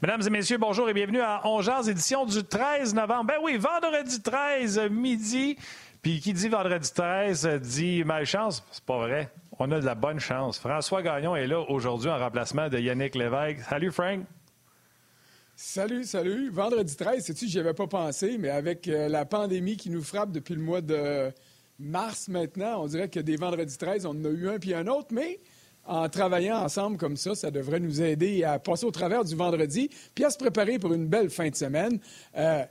Mesdames et messieurs, bonjour et bienvenue à Ongears, édition du 13 novembre. Ben oui, vendredi 13, midi. Puis qui dit vendredi 13 dit malchance. C'est pas vrai. On a de la bonne chance. François Gagnon est là aujourd'hui en remplacement de Yannick Lévesque. Salut Frank. Salut, salut. Vendredi 13, sais-tu, j'y avais pas pensé, mais avec euh, la pandémie qui nous frappe depuis le mois de mars maintenant, on dirait que des vendredis 13, on en a eu un puis un autre, mais en travaillant ensemble comme ça, ça devrait nous aider à passer au travers du vendredi, puis à se préparer pour une belle fin de semaine. Euh,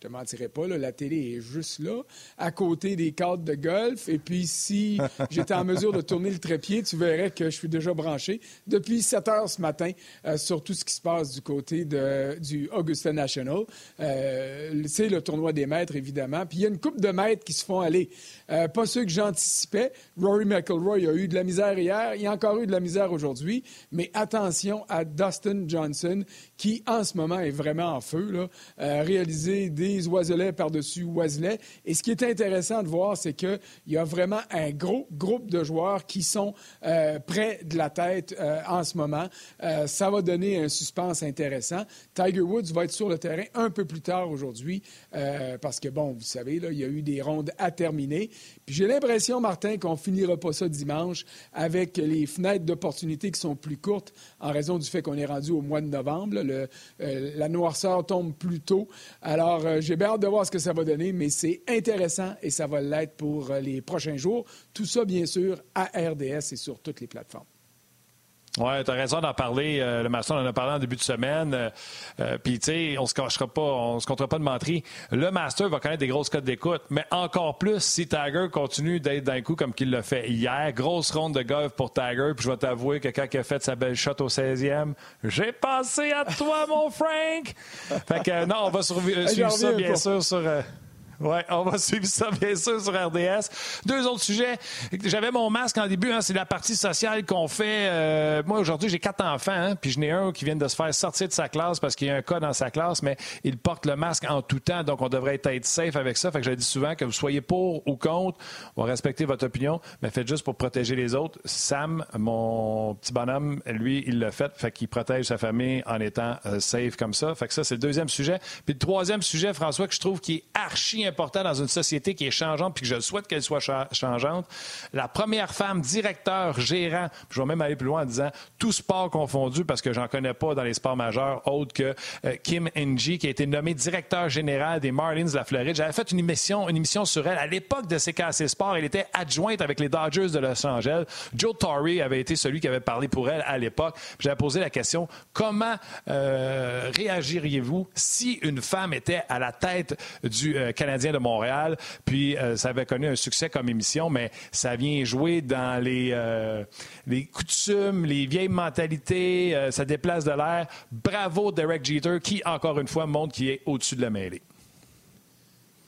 te mentirais pas, la télé est juste là, à côté des cadres de golf. Et puis, si j'étais en mesure de tourner le trépied, tu verrais que je suis déjà branché depuis 7 heures ce matin euh, sur tout ce qui se passe du côté de, du Augusta National. Euh, c'est le tournoi des maîtres, évidemment. Puis, il y a une coupe de maîtres qui se font aller. Euh, pas ceux que j'anticipais. Rory McIlroy a eu de la misère hier. Il y a encore eu de la misère aujourd'hui. Mais attention à Dustin Johnson, qui, en ce moment, est vraiment en feu. Là, réaliser des oiselets par-dessus oiselets. Et ce qui est intéressant de voir, c'est qu'il y a vraiment un gros groupe de joueurs qui sont euh, près de la tête euh, en ce moment. Euh, ça va donner un suspense intéressant. Tiger Woods va être sur le terrain un peu plus tard aujourd'hui parce que, bon, vous savez, là, il y a eu des rondes à terminer. Puis j'ai l'impression, Martin, qu'on finira pas ça dimanche avec les fenêtres d'opportunité qui sont plus courtes en raison du fait qu'on est rendu au mois de novembre. La noirceur tombe plus tôt. Alors, euh, j'ai bien hâte de voir ce que ça va donner, mais c'est intéressant et ça va l'être pour euh, les prochains jours. Tout ça, bien sûr, à RDS et sur toutes les plateformes. Oui, tu as raison d'en parler. Euh, le maçon en a parlé en début de semaine. Puis, tu sais, on se cachera pas, on se comptera pas de mentir. Le Master va connaître des grosses codes d'écoute, mais encore plus si Tiger continue d'être d'un coup comme qu'il l'a fait hier. Grosse ronde de golf pour Tiger. Puis, je vais t'avouer que quand il a fait sa belle shot au 16e, j'ai pensé à toi, mon Frank. Fait que, non, on va suivre ça, bien sûr, sur. Oui, on va suivre ça, bien sûr, sur RDS. Deux autres sujets. J'avais mon masque en début, hein, c'est la partie sociale qu'on fait. Euh, moi, aujourd'hui, j'ai quatre enfants, hein, puis je n'ai un qui vient de se faire sortir de sa classe parce qu'il y a un cas dans sa classe, mais il porte le masque en tout temps, donc on devrait être safe avec ça. Fait que je dis souvent que vous soyez pour ou contre, on va respecter votre opinion, mais faites juste pour protéger les autres. Sam, mon petit bonhomme, lui, il l'a fait, fait qu'il protège sa famille en étant euh, safe comme ça. Fait que ça, c'est le deuxième sujet. Puis le troisième sujet, François, que je trouve qui est archi important dans une société qui est changeante, puis que je souhaite qu'elle soit changeante. La première femme directeur, gérant, je vais même aller plus loin en disant tout sport confondu, parce que j'en connais pas dans les sports majeurs, autre que euh, Kim Ng, qui a été nommée directeur général des Marlins de la Floride. J'avais fait une émission, une émission sur elle à l'époque de CKC Sport. Elle était adjointe avec les Dodgers de Los Angeles. Joe Torre avait été celui qui avait parlé pour elle à l'époque. J'avais posé la question comment euh, réagiriez-vous si une femme était à la tête du euh, Canadien de Montréal. Puis euh, ça avait connu un succès comme émission, mais ça vient jouer dans les, euh, les coutumes, les vieilles mentalités, euh, ça déplace de l'air. Bravo Derek Jeter qui, encore une fois, montre qu'il est au-dessus de la mêlée.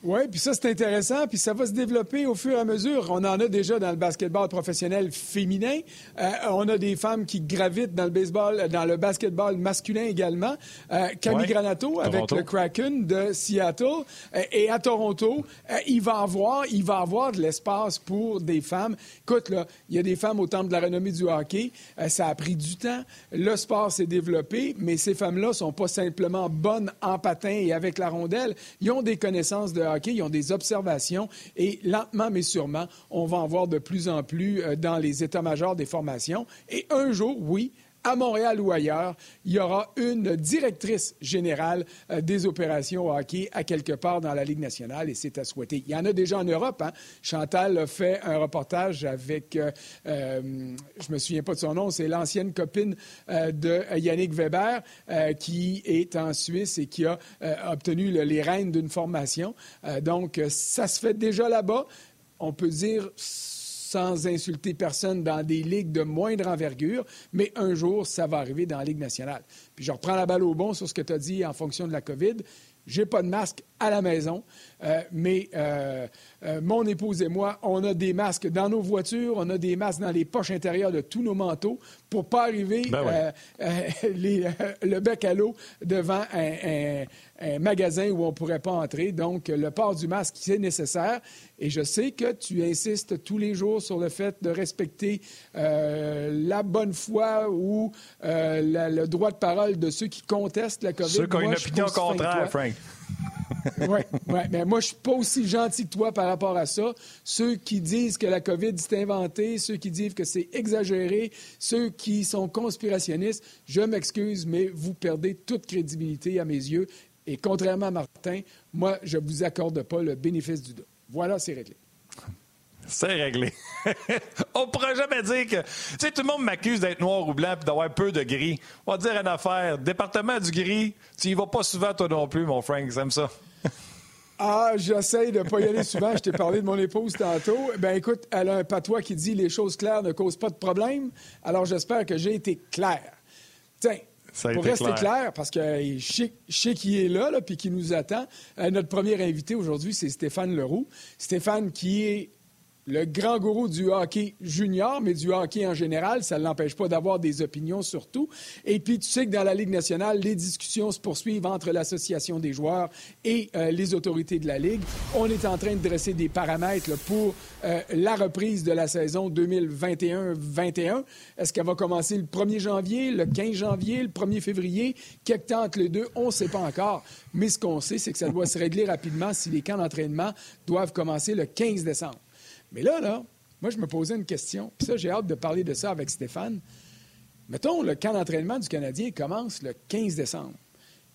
Oui, puis ça, c'est intéressant, puis ça va se développer au fur et à mesure. On en a déjà dans le basketball professionnel féminin. Euh, on a des femmes qui gravitent dans le baseball, dans le basketball masculin également. Euh, Camille Granato avec le Kraken de Seattle. Euh, et à Toronto, euh, il va avoir, il va avoir de l'espace pour des femmes. Écoute, là, il y a des femmes au temple de la renommée du hockey. ça a pris du temps. Le sport s'est développé, mais ces femmes-là sont pas simplement bonnes en patin et avec la rondelle. Ils ont des connaissances de ils ont des observations et lentement mais sûrement, on va en voir de plus en plus euh, dans les états-majors des formations. Et un jour, oui, à Montréal ou ailleurs, il y aura une directrice générale euh, des opérations hockey à quelque part dans la Ligue nationale et c'est à souhaiter. Il y en a déjà en Europe. Hein. Chantal a fait un reportage avec, euh, euh, je me souviens pas de son nom, c'est l'ancienne copine de Yannick Weber qui est en Suisse et qui a obtenu les rênes d'une formation. donc, ça se fait déjà là-bas. On peut dire sans insulter personne dans des ligues de moindre envergure, mais un jour, ça va arriver dans la Ligue nationale. Puis je reprends la balle au bon sur ce que tu as dit en fonction de la COVID. J'ai pas de masque à la maison, euh, mais euh, euh, mon épouse et moi, on a des masques dans nos voitures, on a des masques dans les poches intérieures de tous nos manteaux pour pas arriver ben le bec à l'eau devant un, magasin où on pourrait pas entrer. Donc, le port du masque, c'est nécessaire. Et je sais que tu insistes tous les jours sur le fait de respecter la bonne foi ou le droit de parole de ceux qui contestent la COVID. Ceux qui ont une opinion contraire, Frank oui, ouais, mais moi, je suis pas aussi gentil que toi par rapport à ça. Ceux qui disent que la COVID est inventée, ceux qui disent que c'est exagéré, ceux qui sont conspirationnistes, je m'excuse, mais vous perdez toute crédibilité à mes yeux. Et contrairement à Martin, moi, je ne vous accorde pas le bénéfice du doute. Voilà, c'est réglé. C'est réglé. On ne pourra jamais dire que. Tu sais, tout le monde m'accuse d'être noir ou blanc et d'avoir peu de gris. On va dire une affaire. Département du gris, tu y vas pas souvent, toi non plus, mon Frank. J'aime ça. Ah, j'essaie de ne pas y aller souvent. Je t'ai parlé de mon épouse tantôt. Ben écoute, elle a un patois qui dit les choses claires ne causent pas de problème. Alors j'espère que j'ai été clair. Tiens, pour rester clair. parce que je sais, qui est là, là puis qui nous attend. Euh, notre premier invité aujourd'hui, c'est Stéphane Leroux. Stéphane qui est le grand gourou du hockey junior, mais du hockey en général. Ça ne l'empêche pas d'avoir des opinions sur tout. Et puis, tu sais que dans la Ligue nationale, les discussions se poursuivent entre l'Association des joueurs et euh, les autorités de la Ligue. On est en train de dresser des paramètres pour euh, la reprise de la saison 2021-21. Est-ce qu'elle va commencer le 1er janvier, le 15 janvier, le 1er février? Quelque temps entre les deux, on ne sait pas encore. Mais ce qu'on sait, c'est que ça doit se régler rapidement si les camps d'entraînement doivent commencer le 15 décembre. Mais là, là, moi, je me posais une question. Puis ça, j'ai hâte de parler de ça avec Stéphane. Mettons, le camp d'entraînement du Canadien commence le 15 décembre.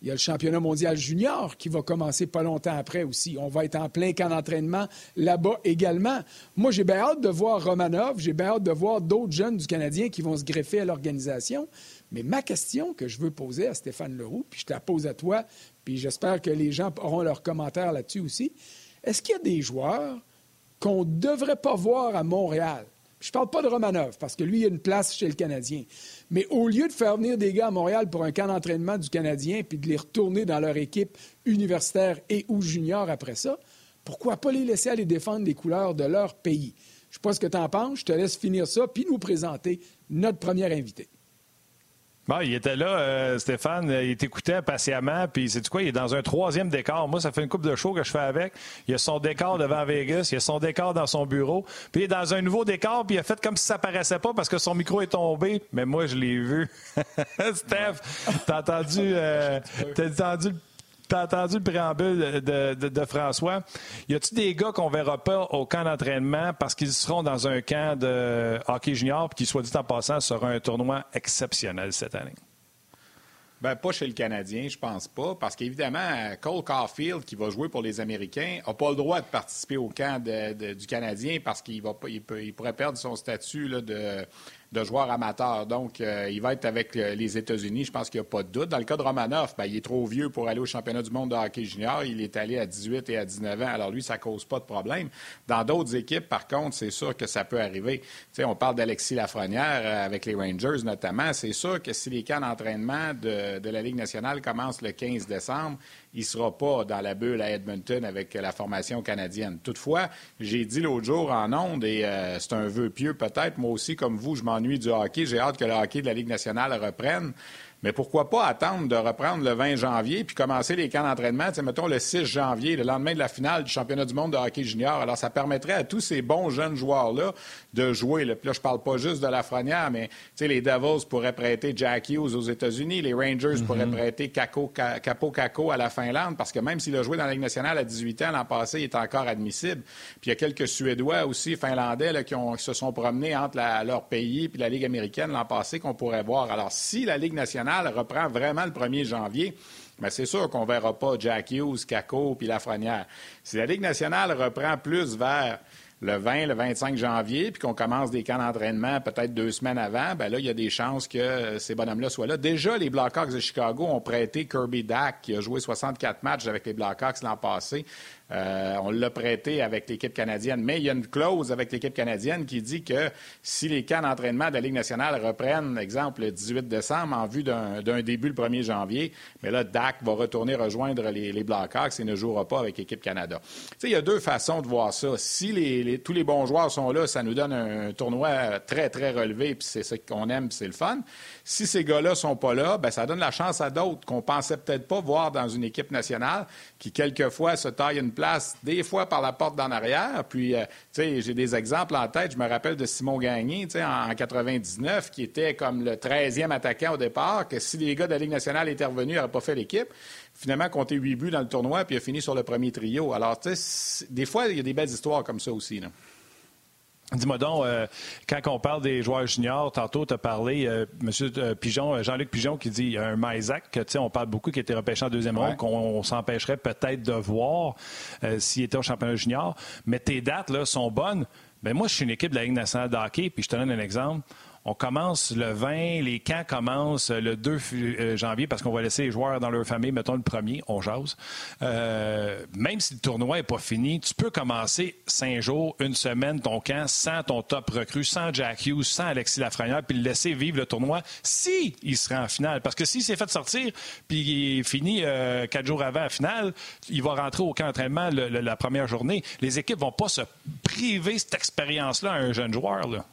Il y a le championnat mondial junior qui va commencer pas longtemps après aussi. On va être en plein camp d'entraînement là-bas également. Moi, j'ai bien hâte de voir Romanov, j'ai bien hâte de voir d'autres jeunes du Canadien qui vont se greffer à l'organisation. Mais ma question que je veux poser à Stéphane Leroux, puis je te la pose à toi, puis j'espère que les gens auront leurs commentaires là-dessus aussi. Est-ce qu'il y a des joueurs qu'on ne devrait pas voir à Montréal. Je ne parle pas de Romanov, parce que lui, il a une place chez le Canadien. Mais au lieu de faire venir des gars à Montréal pour un camp d'entraînement du Canadien, puis de les retourner dans leur équipe universitaire et ou junior après ça, pourquoi pas les laisser aller défendre les couleurs de leur pays? Je ne sais pas ce que tu en penses. Je te laisse finir ça, puis nous présenter notre premier invité. Bon, il était là, euh, Stéphane, il t'écoutait patiemment, puis c'est quoi, il est dans un troisième décor. Moi, ça fait une coupe de show que je fais avec. Il a son décor devant Vegas, il a son décor dans son bureau, puis il est dans un nouveau décor, puis il a fait comme si ça paraissait pas parce que son micro est tombé, mais moi, je l'ai vu. Steph, t'as entendu, euh, t'as entendu le T'as entendu le préambule de, François. Y a-t-il des gars qu'on verra pas au camp d'entraînement parce qu'ils seront dans un camp de hockey junior qui, soit dit en passant, sera un tournoi exceptionnel cette année? Ben, pas chez le Canadien, je pense pas, parce qu'évidemment, Cole Caulfield, qui va jouer pour les Américains, n'a pas le droit de participer au camp du Canadien parce qu'il va il, pourrait perdre son statut de de joueurs amateurs. Donc, euh, il va être avec euh, les États-Unis, je pense qu'il n'y a pas de doute. Dans le cas de Romanov, ben, il est trop vieux pour aller au championnat du monde de hockey junior. Il est allé à 18 et à 19 ans. Alors, lui, ça ne cause pas de problème. Dans d'autres équipes, par contre, c'est sûr que ça peut arriver. sais, on parle d'Alexis Lafrenière euh, avec les Rangers notamment. C'est sûr que si les camps d'entraînement de, de la Ligue nationale commencent le 15 décembre, il ne sera pas dans la bulle à Edmonton avec la formation canadienne. Toutefois, j'ai dit l'autre jour en ondes, et euh, c'est un vœu pieux peut-être, moi aussi, comme vous, je m'ennuie du hockey. J'ai hâte que le hockey de la Ligue nationale reprenne. Mais pourquoi pas attendre de reprendre le 20 janvier puis commencer les camps d'entraînement, mettons le 6 janvier, le lendemain de la finale du championnat du monde de hockey junior. Alors, ça permettrait à tous ces bons jeunes joueurs-là de jouer. Là, là je parle pas juste de la Lafrenière, mais les Devils pourraient prêter Jack Hughes aux États-Unis, les Rangers pourraient mhm. prêter Capo Caco à la Finlande, parce que même s'il a joué dans la Ligue nationale à 18 ans l'an passé, il est encore admissible. Puis il y a quelques Suédois aussi, Finlandais, qui, se sont promenés entre leur pays et la Ligue américaine l'an passé qu'on pourrait voir. Alors, si la Ligue nationale reprend vraiment le 1er janvier, mais c'est sûr qu'on ne verra pas Jack Hughes, Caco puis Lafrenière. Si la Ligue nationale reprend plus vers le 20, le 25 janvier, puis qu'on commence des camps d'entraînement peut-être deux semaines avant, ben là, il y a des chances que ces bonhommes-là soient là. Déjà, les Blackhawks de Chicago ont prêté Kirby Dack, qui a joué 64 matchs avec les Blackhawks l'an passé. Euh, on l'a prêté avec l'équipe canadienne, mais il y a une clause avec l'équipe canadienne qui dit que si les camps d'entraînement de la Ligue nationale reprennent, exemple, le 18 décembre en vue d'un début le 1er janvier, mais là, Dak va retourner rejoindre les, les Blackhawks et ne jouera pas avec l'équipe Canada. il y a deux façons de voir ça. Si tous les bons joueurs sont là, ça nous donne un tournoi très, très relevé, puis c'est ça qu'on aime, c'est le fun. Si ces gars-là sont pas là, ben ça donne la chance à d'autres qu'on pensait peut-être pas voir dans une équipe nationale qui, quelquefois, se taille une place, des fois par la porte d'en arrière. Puis, euh, tu sais, j'ai des exemples en tête. Je me rappelle de Simon Gagné, tu sais, en, 99, qui était comme le 13e attaquant au départ, que si les gars de la Ligue nationale étaient revenus, il n'aurait pas fait l'équipe. Finalement, compté huit buts dans le tournoi, puis il a fini sur le premier trio. Alors, tu sais, des fois, il y a des belles histoires comme ça aussi. Là. Dis-moi donc, euh, quand on parle des joueurs juniors, tantôt, tu as parlé, euh, M. Euh, Pigeon, Jean-Luc Pigeon, qui dit un Maisac, que on parle beaucoup, qui était repêché en deuxième ronde, qu'on s'empêcherait peut-être de voir s'il était au championnat junior. Mais tes dates là, sont bonnes. Ben, moi, je suis une équipe de la Ligue nationale de hockey, puis je te donne un exemple. On commence le 20, les camps commencent le 2 euh, janvier parce qu'on va laisser les joueurs dans leur famille, mettons le premier, on jase. Euh, même si le tournoi n'est pas fini, tu peux commencer cinq jours, une semaine ton camp sans ton top recrue, sans Jack Hughes, sans Alexis Lafrenière, puis le laisser vivre le tournoi si il sera en finale. Parce que s'il s'est fait sortir, puis il est fini euh, quatre jours avant la finale, il va rentrer au camp d'entraînement la première journée. Les équipes vont pas se priver cette expérience-là à un jeune joueur.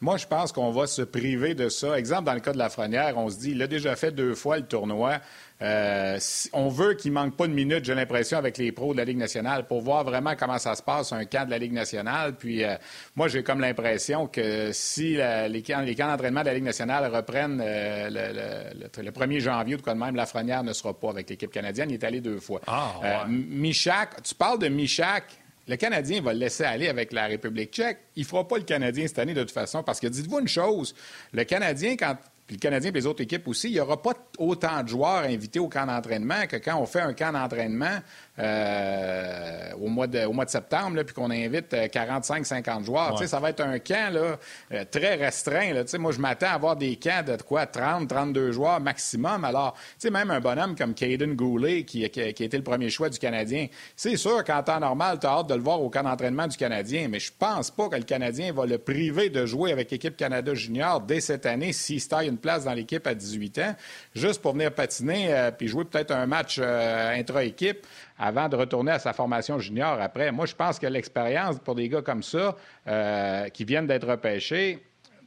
Moi, je pense qu'on va se priver de ça. Exemple, dans le cas de la Frenière, on se dit, il a déjà fait deux fois le tournoi. Euh, on veut qu'il manque pas de minutes, j'ai l'impression, avec les pros de la Ligue nationale pour voir vraiment comment ça se passe, un camp de la Ligue nationale. Puis euh, moi, j'ai comme l'impression que si les camps, les camps d'entraînement de la Ligue nationale reprennent euh, le, 1er janvier ou de même, Lafrenière ne sera pas avec l'équipe canadienne. Il est allé deux fois. Ah, Michak, tu parles de Michak. Le Canadien va le laisser aller avec la République tchèque. Il ne fera pas le Canadien cette année de toute façon parce que dites-vous une chose, le Canadien, quand puis le Canadien et les autres équipes aussi, il n'y aura pas autant de joueurs invités au camp d'entraînement que quand on fait un camp d'entraînement euh, au, mois de, au mois de septembre, puis qu'on invite 45-50 euh, joueurs. Ça va être un camp là, euh, très restreint. Là. Moi, je m'attends à avoir des camps de quoi 30-32 joueurs maximum. Alors, même un bonhomme comme Caden Goulet, qui, qui, a été le premier choix du Canadien, c'est sûr qu'en temps normal, tu as hâte de le voir au camp d'entraînement du Canadien, mais je pense pas que le Canadien va le priver de jouer avec l'équipe Canada Junior dès cette année s'il se taille une place dans l'équipe à 18 ans, juste pour venir patiner puis jouer peut-être un match intra-équipe avant de retourner à sa formation junior après. Moi, je pense que l'expérience pour des gars comme ça, euh, qui viennent d'être repêchés,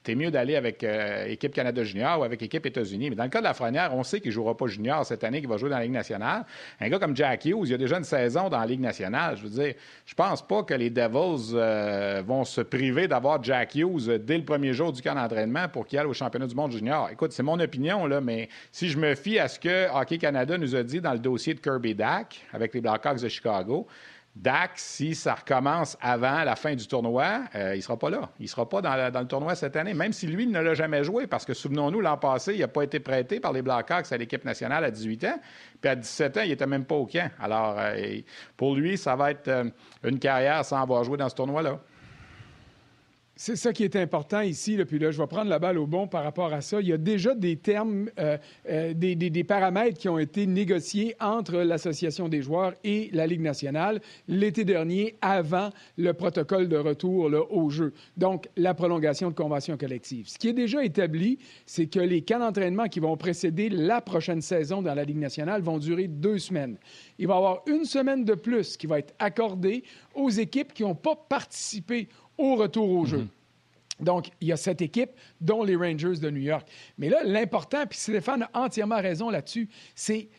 c'est mieux d'aller avec euh, équipe Canada Junior ou avec équipe États-Unis. Mais dans le cas de la Frenière, on sait qu'il ne jouera pas junior cette année, qu'il va jouer dans la Ligue nationale. Un gars comme Jack Hughes, il a déjà une saison dans la Ligue nationale. Je veux dire, je pense pas que les Devils euh, vont se priver d'avoir Jack Hughes dès le premier jour du camp d'entraînement pour qu'il aille au championnat du monde junior. Écoute, c'est mon opinion, là, mais si je me fie à ce que Hockey Canada nous a dit dans le dossier de Kirby Dack avec les Blackhawks de Chicago, Dak, si ça recommence avant la fin du tournoi, euh, il ne sera pas là. Il ne sera pas dans, le tournoi cette année, même si lui ne l'a jamais joué, parce que souvenons-nous, l'an passé, il n'a pas été prêté par les Blackhawks à l'équipe nationale à 18 ans, puis à 17 ans, il n'était même pas au camp. Alors, euh, pour lui, ça va être euh, une carrière sans avoir joué dans ce tournoi-là. C'est ça qui est important ici. Puis là, je vais prendre la balle au bon par rapport à ça. Il y a déjà des termes, euh, euh, des, paramètres qui ont été négociés entre l'Association des joueurs et la Ligue nationale l'été dernier, avant le protocole de retour au jeu. Donc, la prolongation de convention collective. Ce qui est déjà établi, c'est que les camps d'entraînement qui vont précéder la prochaine saison dans la Ligue nationale vont durer deux semaines. Il va y avoir une semaine de plus qui va être accordée aux équipes qui n'ont pas participé au retour au jeu. Mhm. Donc, il y a cette équipe, dont les Rangers de New York. Mais là, l'important, puis Stéphane a entièrement raison là-dessus, c'est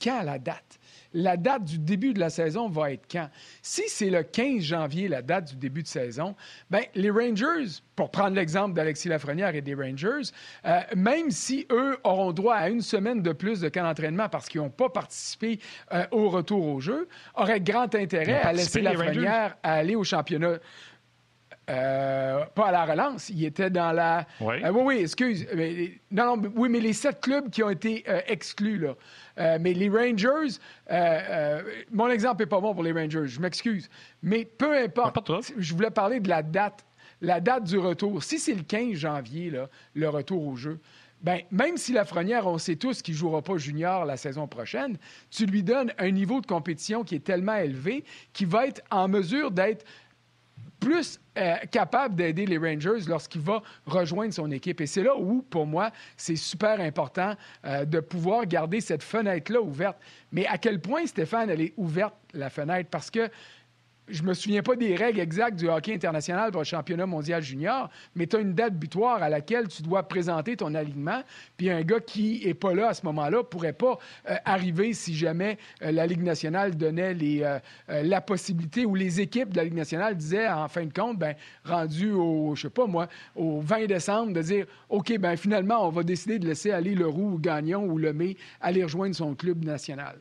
quand la date? La date du début de la saison va être quand? Si c'est le 15 janvier, la date du début de saison, bien, les Rangers, pour prendre l'exemple d'Alexis Lafrenière et des Rangers, euh, même si eux auront droit à une semaine de plus de camp d'entraînement parce qu'ils n'ont pas participé euh, au retour au jeu, auraient grand intérêt à laisser Lafrenière aller au championnat Euh, pas à la relance, il était dans la. Oui, euh, oui, oui, excuse. non, non, oui, mais les sept clubs qui ont été euh, exclus, là. mais les Rangers, mon exemple n'est pas bon pour les Rangers, je m'excuse. Mais peu importe, je voulais parler de la date, la date du retour. Si c'est le 15 janvier, là, le retour au jeu, ben, même si Lafrenière, on sait tous qu'il ne jouera pas junior la saison prochaine, tu lui donnes un niveau de compétition qui est tellement élevé qu'il va être en mesure d'être plus euh, capable d'aider les Rangers lorsqu'il va rejoindre son équipe. Et c'est là où, pour moi, c'est super important euh, de pouvoir garder cette fenêtre-là ouverte. Mais à quel point, Stéphane, elle est ouverte, la fenêtre? Parce que je me souviens pas des règles exactes du hockey international pour le championnat mondial junior, mais tu as une date butoir à laquelle tu dois présenter ton alignement. Puis un gars qui est pas là à ce moment-là pourrait pas euh, arriver si jamais euh, la Ligue nationale donnait euh, la possibilité ou les équipes de la Ligue nationale disaient en fin de compte, ben rendu au, je sais pas moi, au 20 décembre, de dire, OK, ben finalement, on va décider de laisser aller le Roux ou Gagnon ou le Mai aller rejoindre son club national.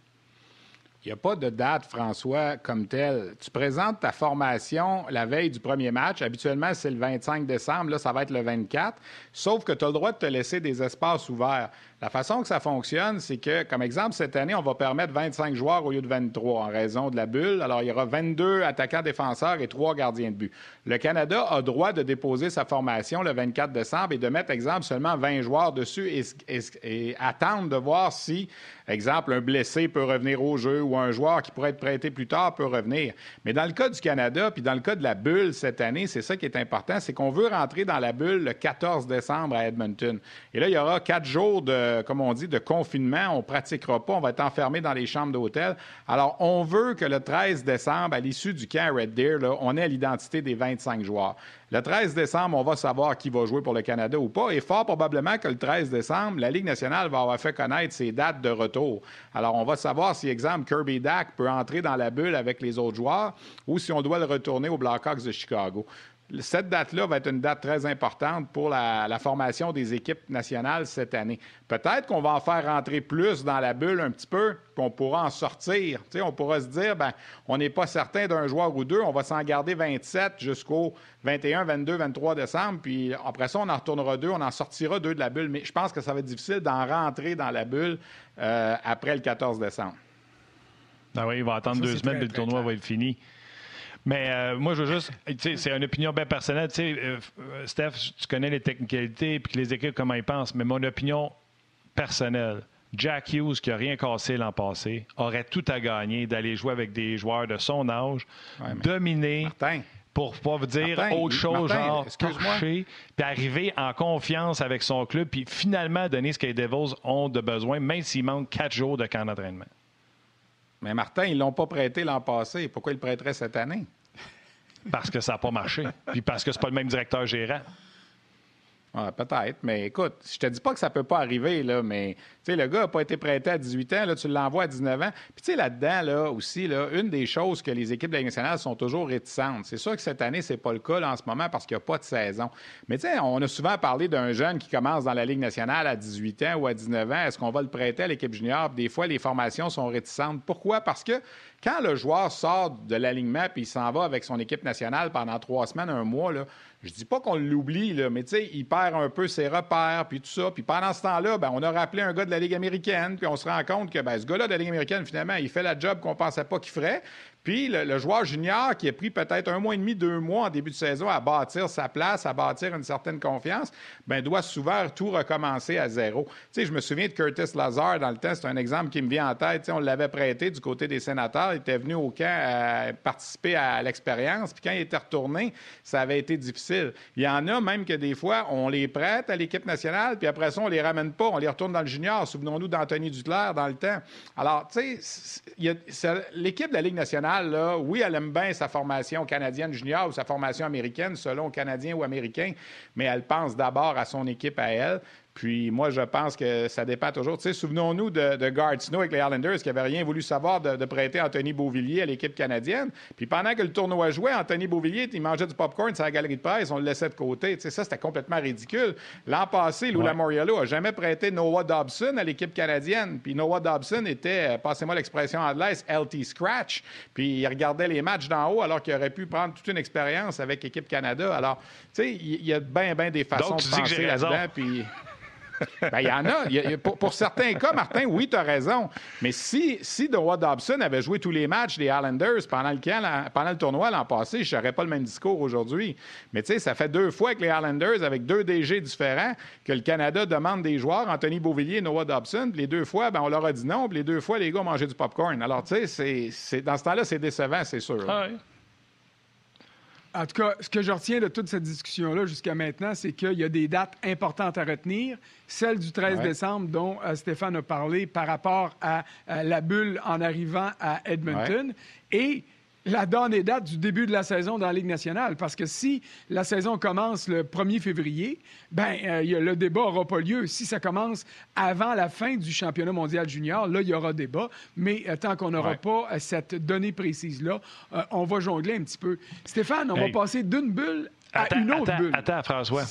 Il n'y a pas de date, François, comme telle. Tu présentes ta formation la veille du premier match. Habituellement, c'est le 25 décembre. Là, ça va être le 24. Sauf que tu as le droit de te laisser des espaces ouverts. La façon que ça fonctionne, c'est que, comme exemple, cette année, on va permettre 25 joueurs au lieu de 23 en raison de la bulle. Alors, il y aura 22 attaquants défenseurs et 3 gardiens de but. Le Canada a droit de déposer sa formation le 24 décembre et de mettre, exemple, seulement 20 joueurs dessus et, attendre de voir si, exemple, un blessé peut revenir au jeu ou un joueur qui pourrait être prêté plus tard peut revenir. Mais dans le cas du Canada, puis dans le cas de la bulle cette année, c'est ça qui est important, c'est qu'on veut rentrer dans la bulle le 14 décembre à Edmonton. Et là, il y aura quatre jours de euh, comme on dit, de confinement. On ne pratiquera pas. On va être enfermé dans les chambres d'hôtel. Alors, on veut que le 13 décembre, à l'issue du camp Red Deer, on ait l'identité des 25 joueurs. Le 13 décembre, on va savoir qui va jouer pour le Canada ou pas. Et fort probablement que le 13 décembre, la Ligue nationale va avoir fait connaître ses dates de retour. Alors, on va savoir si, exemple, Kirby Dack peut entrer dans la bulle avec les autres joueurs ou si on doit le retourner aux Blackhawks de Chicago cette date-là va être une date très importante pour la, formation des équipes nationales cette année. Peut-être qu'on va en faire rentrer plus dans la bulle un petit peu, qu'on pourra en sortir. on pourra se dire, ben, on n'est pas certain d'un joueur ou deux, on va s'en garder 27 jusqu'au 21, 22, 23 décembre, puis après ça, on en retournera deux, on en sortira deux de la bulle. Mais je pense que ça va être difficile d'en rentrer dans la bulle euh, après le 14 décembre. Ah oui, il va attendre deux semaines, puis le tournoi va être fini. Mais euh, moi, je veux juste. C'est une opinion bien personnelle. Euh, Steph, tu connais les technicalités puis les équipes, comment ils pensent. Mais mon opinion personnelle, Jack Hughes, qui n'a rien cassé l'an passé, aurait tout à gagner d'aller jouer avec des joueurs de son âge, dominer. pour pas vous dire autre chose, genre toucher, puis arriver en confiance avec son club, puis finalement donner ce que les Devils ont de besoin, même s'il manque quatre jours de camp d'entraînement. Mais Martin, ils ne l'ont pas prêté l'an passé. Pourquoi ils le prêteraient cette année? Parce que ça n'a pas marché. Puis parce que c'est pas le même directeur gérant. Ah, peut-être, mais écoute, je te dis pas que ça peut pas arriver, là, mais le gars n'a pas été prêté à 18 ans, là, tu l'envoies à 19 ans. Puis tu sais, là-dedans, là, aussi, là, une des choses que les équipes de la Ligue nationale sont toujours réticentes. C'est sûr que cette année, c'est pas le cas en ce moment parce qu'il n'y a pas de saison. Mais tu sais, on a souvent parlé d'un jeune qui commence dans la Ligue nationale à 18 ans ou à 19 ans. Est-ce qu'on va le prêter à l'équipe junior? des fois, les formations sont réticentes. Pourquoi? Parce que quand le joueur sort de l'alignement puis il s'en va avec son équipe nationale pendant trois semaines, un mois, là, je dis pas qu'on l'oublie, là, mais tu sais, il perd un peu ses repères, puis tout ça. Puis pendant ce temps-là, ben, on a rappelé un gars de la Ligue américaine, puis on se rend compte que ben, ce gars-là de la Ligue américaine, finalement, il fait la job qu'on pensait pas qu'il ferait. Puis le, joueur junior qui a pris peut-être un mois et demi, deux mois en début de saison à bâtir sa place, à bâtir une certaine confiance, ben doit souvent tout recommencer à zéro. Tu sais, je me souviens de Curtis Lazar dans le temps, c'est un exemple qui me vient en tête. sais, on l'avait prêté du côté des sénateurs, il était venu au camp euh, participer à l'expérience, puis quand il était retourné, ça avait été difficile. Il y en a même que des fois, on les prête à l'équipe nationale, puis après ça, on les ramène pas, on les retourne dans le junior. Souvenons-nous d'Anthony Dutler dans le temps. Alors, tu sais, l'équipe de la Ligue nationale oui, elle aime bien sa formation canadienne junior ou sa formation américaine, selon canadien ou américain, mais elle pense d'abord à son équipe à elle. Puis moi, je pense que ça dépend toujours. Tu sais, souvenons-nous de, de Snow avec les Islanders qui n'avaient rien voulu savoir de, prêter Anthony Beauvillier à l'équipe canadienne. Puis pendant que le tournoi jouait, Anthony Beauvillier, il mangeait du popcorn sur la galerie de presse, on le laissait de côté. Tu sais, ça, c'était complètement ridicule. L'an passé, Lou Lamoriello n'a jamais prêté Noah Dobson à l'équipe canadienne. Puis Noah Dobson était, euh, passez-moi l'expression anglaise, LT Scratch. Puis il regardait les matchs d'en haut alors qu'il aurait pu prendre toute une expérience avec l'équipe Canada. Alors, tu sais, il y, a bien, bien des façons de penser là-dedans. Puis... Ben, il y en a. pour, certains cas, Martin, oui, tu as raison. Mais si, si Noah Dobson avait joué tous les matchs des Islanders pendant le, pendant le tournoi l'an passé, je n'aurais pas le même discours aujourd'hui. Mais tu sais, ça fait deux fois que les Islanders, avec deux DG différents, que le Canada demande des joueurs, Anthony Beauvillier et Noah Dobson. les deux fois, ben, on leur a dit non. Puis les deux fois, les gars ont mangé du popcorn. Alors, tu sais, dans ce temps-là, c'est décevant, c'est sûr. Ah en tout cas, ce que je retiens de toute cette discussion-là jusqu'à maintenant, c'est qu'il y a des dates importantes à retenir. Celle du 13 décembre, dont euh, Stéphane a parlé par rapport à, la bulle en arrivant à Edmonton. Et la donne et date du début de la saison dans la Ligue nationale. Parce que si la saison commence le 1er février, ben euh, le débat n'aura pas lieu. Si ça commence avant la fin du championnat mondial junior, là, il y aura débat. Mais euh, tant qu'on n'aura pas euh, cette donnée précise-là, on va jongler un petit peu. Stéphane, on va passer d'une bulle à une autre bulle. Attends, François.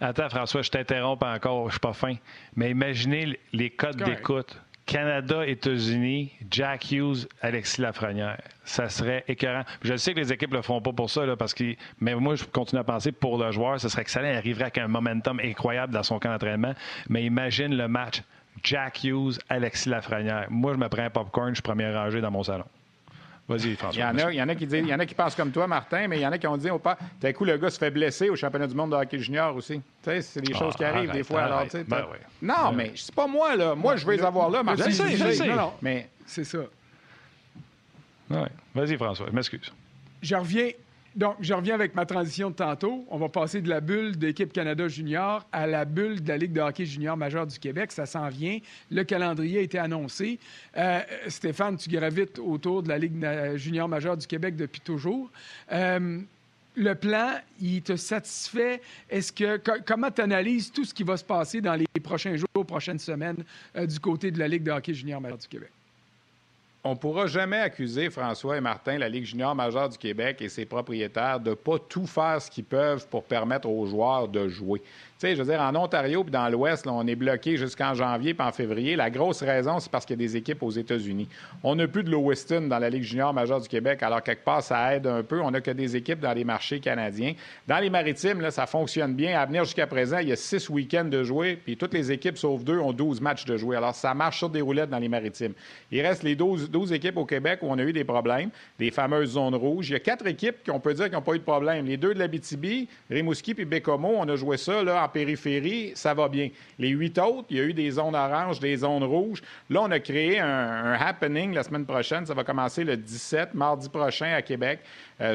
attends, François, je t'interromps encore, je suis pas fin. Mais imaginez les codes d'écoute Canada, États-Unis, Jack Hughes, Alexis Lafrenière. Ça serait écœurant. Je sais que les équipes ne le font pas pour ça, parce que, mais moi, je continue à penser pour le joueur, ce serait excellent. Il arriverait avec un momentum incroyable dans son camp d'entraînement. Mais imagine le match Jack Hughes, Alexis Lafrenière. Moi, je me prends un popcorn, je suis premier rangé dans mon salon. Vas-y, François. Il y, en a, il, y en a qui disent, il y en a qui pensent comme toi, Martin, mais il y en a qui ont dit, oh, pas, d'un coup, le gars se fait blesser au championnat du monde de hockey junior aussi. Tu sais, c'est des choses qui ah, arrivent des fois. Alors, ben Non, mais c'est pas moi, là. Moi, je veux les avoir là, Martin. Je sais, je sais. Mais c'est ça. Ouais. Vas-y, François. Je m'excuse. Je reviens donc, je reviens avec ma transition de tantôt. On va passer de la bulle d'équipe Canada junior à la bulle de la Ligue de hockey junior majeure du Québec. Ça s'en vient. Le calendrier a été annoncé. Euh, Stéphane, tu gravites autour de la Ligue junior majeure du Québec depuis toujours. Euh, le plan, il te satisfait? Est-ce que comment tu analyses tout ce qui va se passer dans les prochains jours, prochaines semaines euh, du côté de la Ligue de hockey junior majeure du Québec? On ne pourra jamais accuser François et Martin, la Ligue junior majeure du Québec et ses propriétaires de ne pas tout faire ce qu'ils peuvent pour permettre aux joueurs de jouer je veux dire, en Ontario puis dans l'Ouest, on est bloqué jusqu'en janvier puis en février. La grosse raison, c'est parce qu'il y a des équipes aux États-Unis. On n'a plus de Lewiston dans la Ligue junior majeure du Québec, alors quelque part, ça aide un peu. On n'a que des équipes dans les marchés canadiens. Dans les maritimes, ça fonctionne bien. À venir jusqu'à présent, il y a six week-ends de jouer, puis toutes les équipes, sauf deux, ont 12 matchs de jouer. Alors, ça marche sur des roulettes dans les maritimes. Il reste les 12, 12 équipes au Québec où on a eu des problèmes, des fameuses zones rouges. Il y a quatre équipes qu'on peut dire qui n'ont pas eu de problème. Les deux de la BTB, Rimouski puis Bécomo, on a joué ça là, en périphérie, ça va bien. Les huit autres, il y a eu des zones oranges, des zones rouges. Là, on a créé un, happening la semaine prochaine. Ça va commencer le 17, mardi prochain à Québec,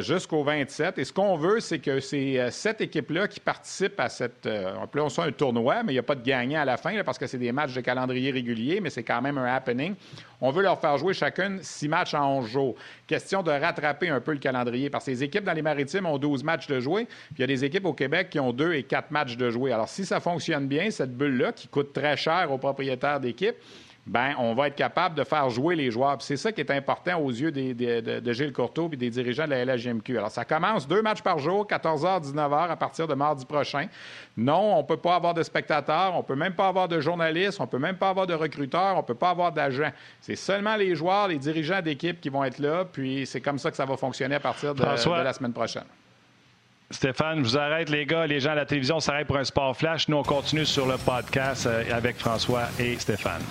jusqu'au 27. Et ce qu'on veut, c'est que ces euh, sept équipes-là qui participent à cette. Euh, on ça un tournoi, mais il n'y a pas de gagnant à la fin parce que c'est des matchs de calendrier régulier, mais c'est quand même un happening. On veut leur faire jouer chacune six matchs en 11 jours. Question de rattraper un peu le calendrier parce que les équipes dans les maritimes ont 12 matchs de jouer, puis il y a des équipes au Québec qui ont deux et quatre matchs de jouer. Alors, si ça fonctionne bien, cette bulle-là, qui coûte très cher aux propriétaires d'équipes, ben, on va être capable de faire jouer les joueurs. C'est ça qui est important aux yeux de, Gilles Courteau et des dirigeants de la LHGMQ. Alors, ça commence deux matchs par jour, 14h, 19h, à partir de mardi prochain. Non, on ne peut pas avoir de spectateurs, on ne peut même pas avoir de journalistes, on ne peut même pas avoir de recruteurs, on ne peut pas avoir d'agents. C'est seulement les joueurs, les dirigeants d'équipe qui vont être là, puis c'est comme ça que ça va fonctionner à partir de, la semaine prochaine. Stéphane, je vous arrête, les gars. Les gens à la télévision s'arrêtent pour un sport flash. Nous, on continue sur le podcast euh, avec François et Stéphane.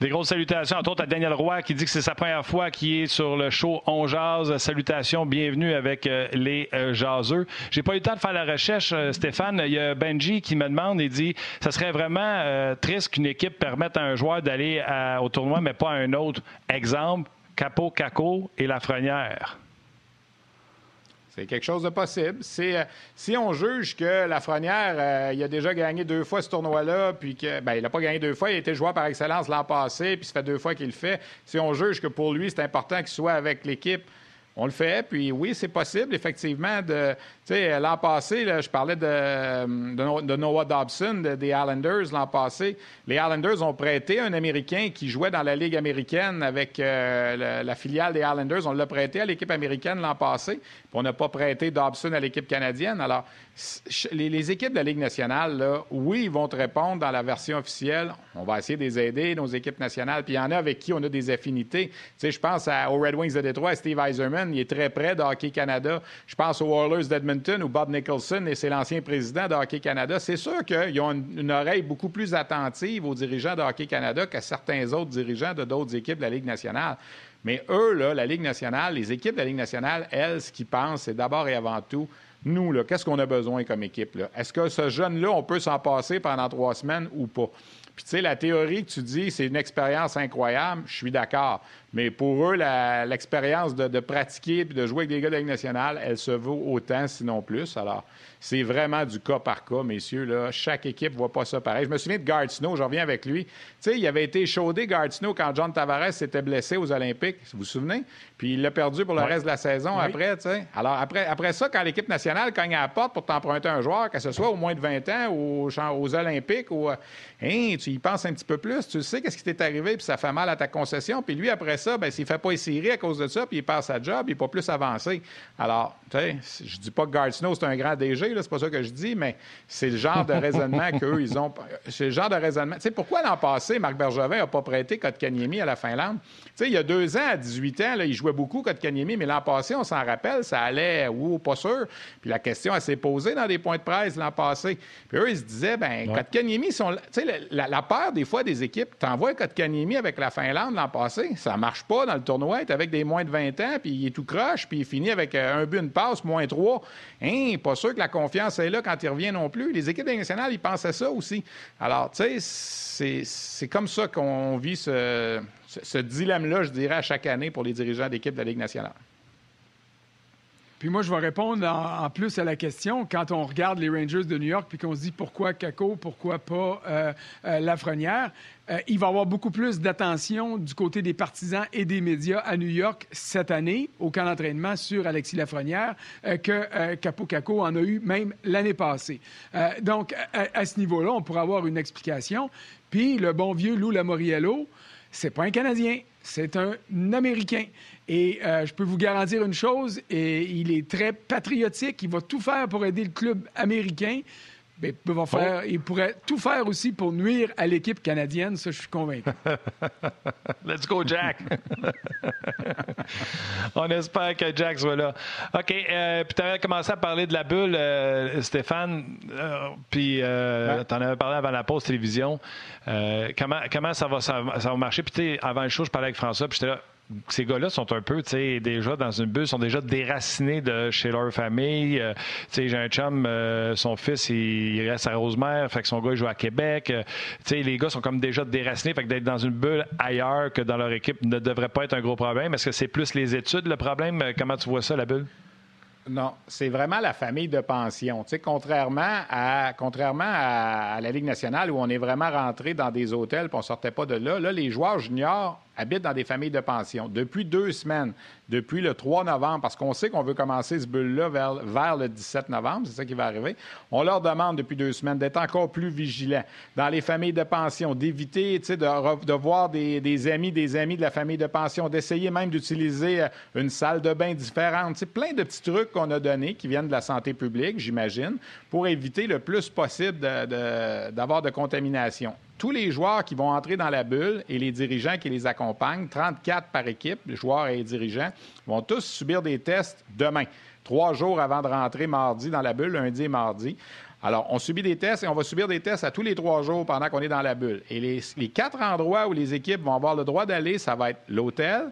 Des grosses salutations, entre autres à Daniel Roy qui dit que c'est sa première fois qu'il est sur le show On Jazz. Salutations, bienvenue avec euh, les euh, jaseux. J'ai pas eu le temps de faire la recherche, euh, Stéphane. Il y a Benji qui me demande et dit ça serait vraiment triste qu'une équipe permette à un joueur d'aller au tournoi, mais pas à un autre. Exemple, Capo, Caco et Lafrenière. C'est quelque chose de possible. Euh, si on juge que Lafrenière, euh, il a déjà gagné deux fois ce tournoi-là, puis que ben, il n'a pas gagné deux fois, il a été joueur par excellence l'an passé, puis ça fait deux fois qu'il le fait. Si on juge que pour lui, c'est important qu'il soit avec l'équipe, on le fait. Puis oui, c'est possible, effectivement, de. L'an passé, je parlais de, Noah Dobson, des Islanders l'an passé. Les Islanders ont prêté un Américain qui jouait dans la Ligue américaine avec euh, la, filiale des Islanders. On l'a prêté à l'équipe américaine l'an passé. On n'a pas prêté Dobson à l'équipe canadienne. Alors, les, équipes de la Ligue nationale, oui, ils vont te répondre dans la version officielle. On va essayer de les aider, nos équipes nationales. Puis il y en a avec qui on a des affinités. Je pense aux Red Wings de Détroit, Steve Eiserman, il est très près de Hockey Canada. Je pense aux Oilers d'Edmonton, où Bob Nicholson, et c'est l'ancien président de Hockey Canada. C'est sûr qu'ils ont une, oreille beaucoup plus attentive aux dirigeants de Hockey Canada qu'à certains autres dirigeants de d'autres équipes de la Ligue nationale. Mais eux, la Ligue nationale, les équipes de la Ligue nationale, elles, ce qu'ils pensent, c'est d'abord et avant tout nous, qu'est-ce qu'on a besoin comme équipe? Est-ce que ce jeune-là, on peut s'en passer pendant trois semaines ou pas? Puis, tu sais, la théorie que tu dis, c'est une expérience incroyable, je suis d'accord. Mais pour eux, l'expérience de, de, pratiquer et de jouer avec des gars de la Ligue nationale, elle se vaut autant, sinon plus. Alors, c'est vraiment du cas par cas, messieurs. Là. Chaque équipe ne voit pas ça pareil. Je me souviens de Gard Snow, je reviens avec lui. Tu sais, il avait été chaudé, Gard Snow, quand John Tavares s'était blessé aux Olympiques, vous vous souvenez? Puis il l'a perdu pour le reste de la saison après, tu sais. Alors, après, après ça, quand l'équipe nationale cogne à la porte pour t'emprunter un joueur, que ce soit au moins de 20 ans ou aux, Olympiques, ou, hein, tu y penses un petit peu plus, tu sais qu'est-ce qui t'est arrivé, puis ça fait mal à ta concession. Puis lui, après ça, ben, s'il ne fait pas essayer à cause de ça, puis il passe sa job, il n'est pas plus avancé. Alors, sais, je dis pas que Gard Snow, c'est un grand DG, c'est pas ça que je dis, mais c'est le genre de raisonnement qu'eux, ils ont. C'est le genre de raisonnement. Tu sais, pourquoi l'an passé, Marc Bergevin n'a pas prêté Kotkaniemi à la Finlande? Tu sais, il y a deux ans, à 18 ans, là, il jouait beaucoup Kotkaniemi, mais l'an passé, on s'en rappelle, ça allait, ou pas sûr. Puis la question, elle s'est posée dans des points de presse l'an passé. Puis eux, ils se disaient, ben Kotkaniemi, sont... tu sais, la, la, peur des fois des équipes, t'envoies Kotkaniemi avec la Finlande l'an passé, ça marche pas dans le tournoi, est avec des moins de 20 ans, puis il est tout croche, puis il finit avec euh, un but, une passe, moins trois. Hein, pas sûr que la confiance est là quand il revient non plus. Les équipes nationales, ils pensent à ça aussi. Alors, tu sais, c'est comme ça qu'on vit ce, ce dilemme-là, je dirais, à chaque année pour les dirigeants d'équipe de la Ligue nationale. Puis moi, je vais répondre en, plus à la question. Quand on regarde les Rangers de New York, puis qu'on se dit pourquoi Caco, pourquoi pas euh, euh, Lafrenière, euh, il va y avoir beaucoup plus d'attention du côté des partisans et des médias à New York cette année, au camp d'entraînement sur Alexis Lafrenière, que Capo Caco en a eu même l'année passée. donc, à, ce niveau-là, on pourrait avoir une explication. Puis le bon vieux Lou Lamoriello, c'est pas un Canadien, c'est un Américain. Et euh, je peux vous garantir une chose, il est très patriotique, il va tout faire pour aider le club américain. Mais il, va faire, il pourrait tout faire aussi pour nuire à l'équipe canadienne, ça, je suis convaincu. Let's go, Jack! On espère que Jack soit là. OK, euh, puis tu avais commencé à parler de la bulle, euh, Stéphane, puis tu en avais parlé avant la pause télévision. comment, comment ça, va, ça, va marcher? Puis avant le show, je parlais avec François, puis j'étais là, ces gars-là sont un peu, tu sais, déjà dans une bulle, sont déjà déracinés de chez leur famille. Euh, tu sais, j'ai un chum, euh, son fils, il, reste à Rosemère, fait que son gars, il joue à Québec. Euh, tu sais, les gars sont comme déjà déracinés, fait que d'être dans une bulle ailleurs que dans leur équipe ne devrait pas être un gros problème. Est-ce que c'est plus les études, le problème? Comment tu vois ça, la bulle? Non, c'est vraiment la famille de pension. Tu sais, contrairement à, contrairement à, la Ligue nationale où on est vraiment rentré dans des hôtels et on sortait pas de là, là, les joueurs juniors habitent dans des familles de pension. Depuis deux semaines, depuis le 3 novembre, parce qu'on sait qu'on veut commencer ce bulle-là vers, le 17 novembre, c'est ça qui va arriver, on leur demande depuis deux semaines d'être encore plus vigilants dans les familles de pension, d'éviter de, de voir des, des, amis, des amis de la famille de pension, d'essayer même d'utiliser euh, une salle de bain différente. C'est plein de petits trucs qu'on a donnés qui viennent de la santé publique, j'imagine, pour éviter le plus possible d'avoir de, de contamination tous les joueurs qui vont entrer dans la bulle et les dirigeants qui les accompagnent, 34 par équipe, les joueurs et les dirigeants, vont tous subir des tests demain, trois jours avant de rentrer mardi dans la bulle, lundi et mardi. Alors, on subit des tests et on va subir des tests à tous les trois jours pendant qu'on est dans la bulle. Et les, les quatre endroits où les équipes vont avoir le droit d'aller, ça va être l'hôtel,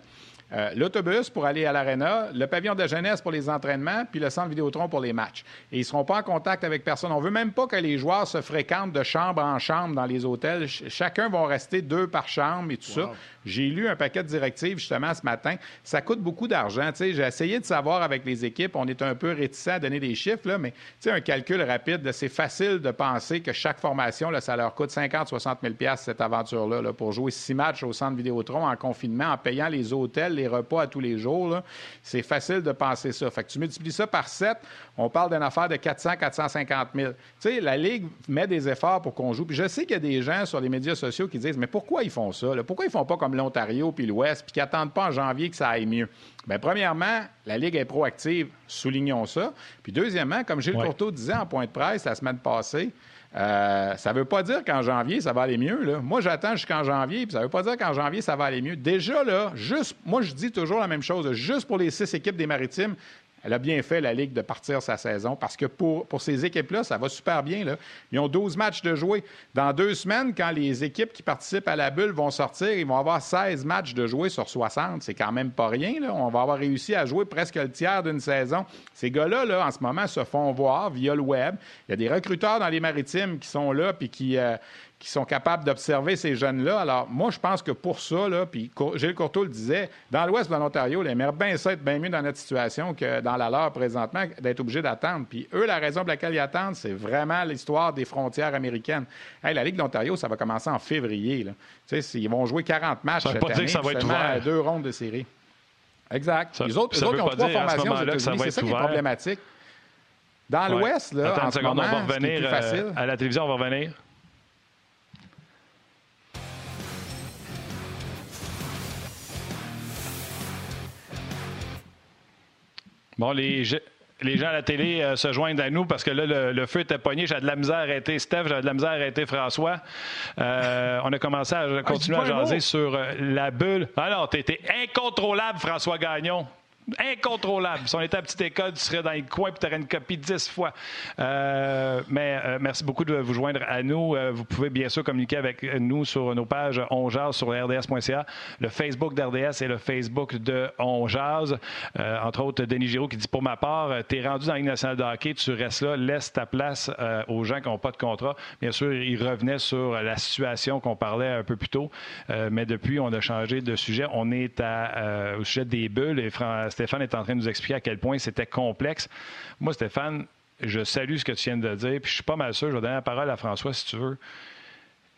euh, l'autobus pour aller à l'aréna, le pavillon de jeunesse pour les entraînements, puis le centre Vidéotron pour les matchs. Et ils ne seront pas en contact avec personne. On veut même pas que les joueurs se fréquentent de chambre en chambre dans les hôtels. chacun va rester deux par chambre et tout ça. J'ai lu un paquet de directives justement ce matin. Ça coûte beaucoup d'argent. J'ai essayé de savoir avec les équipes. On est un peu réticent à donner des chiffres, là, mais un calcul rapide, c'est facile de penser que chaque formation, là, ça leur coûte 50 60 000 cette aventure-là pour jouer six matchs au centre Vidéotron en confinement, en payant les hôtels, les repas à tous les jours, c'est facile de penser ça. Fait que tu multiplies ça par 7, on parle d'une affaire de 400, 450 000. Tu sais, la Ligue met des efforts pour qu'on joue. Puis je sais qu'il y a des gens sur les médias sociaux qui disent, mais pourquoi ils font ça? Pourquoi ils font pas comme l'Ontario puis l'Ouest, puis qu'ils n'attendent pas en janvier que ça aille mieux? Bien, premièrement, la Ligue est proactive, soulignons ça. Puis deuxièmement, comme Gilles Courteau disait en point de presse la semaine passée, euh, ça ne veut pas dire qu'en janvier, ça va aller mieux. Moi, j'attends jusqu'en janvier, puis ça ne veut pas dire qu'en janvier, ça va aller mieux. Déjà, là, juste, moi, je dis toujours la même chose. Juste pour les six équipes des Maritimes, elle a bien fait, la Ligue, de partir sa saison parce que pour, ces équipes-là, ça va super bien. Là. Ils ont 12 matchs de jouer. Dans deux semaines, quand les équipes qui participent à la bulle vont sortir, ils vont avoir 16 matchs de jouer sur 60. C'est quand même pas rien. On va avoir réussi à jouer presque le tiers d'une saison. Ces gars-là, là, en ce moment, se font voir via le web. Il y a des recruteurs dans les maritimes qui sont là puis qui, euh, qui sont capables d'observer ces jeunes-là. Alors, moi, je pense que pour ça, là, puis Gilles Courteau le disait, dans l'ouest de l'Ontario, les aimeraient bien ça être bien mieux dans notre situation que dans la leur présentement, d'être obligés d'attendre. Puis eux, la raison pour laquelle ils attendent, c'est vraiment l'histoire des frontières américaines. la Ligue d'Ontario, ça va commencer en février. Là. Tu sais, ils vont jouer 40 matchs ça cette pas année, dire que ça va être ouvert. deux rondes de série. Exact. Ça, les autres, ça les autres ont trois ce formations aux C'est ça qui est problématique. Dans Ouais. l'Ouest, là, Attends en une ce moment, on va revenir euh, facile, à la télévision, on va revenir. Bon, les, les gens à la télé euh, se joignent à nous parce que là, le, le feu était pogné. J'avais de la misère à arrêter Steph, j'avais de la misère à arrêter François. Euh, on a commencé à continuer dis à jaser sur euh, la bulle. Alors, t'étais incontrôlable, François Gagnon. Incontrôlable. Si on était à petite école, tu serais dans les coins et tu aurais une copie dix fois. Euh, mais euh, merci beaucoup de vous joindre à nous. Euh, vous pouvez bien sûr communiquer avec nous sur nos pages On Jase sur rds.ca, le Facebook d'RDS et le Facebook de On Jase. Entre autres, Denis Giraud qui dit Pour ma part, tu es rendu dans la Ligue nationale de hockey, tu restes là, laisse ta place aux gens qui n'ont pas de contrat. Bien sûr, il revenait sur la situation qu'on parlait un peu plus tôt, mais depuis, on a changé de sujet. On est à, au sujet des bulles et Fran- Stéphane est en train de nous expliquer à quel point c'était complexe. Moi, Stéphane, je salue ce que tu viens de dire, puis je suis pas mal sûr, je vais donner la parole à François si tu veux.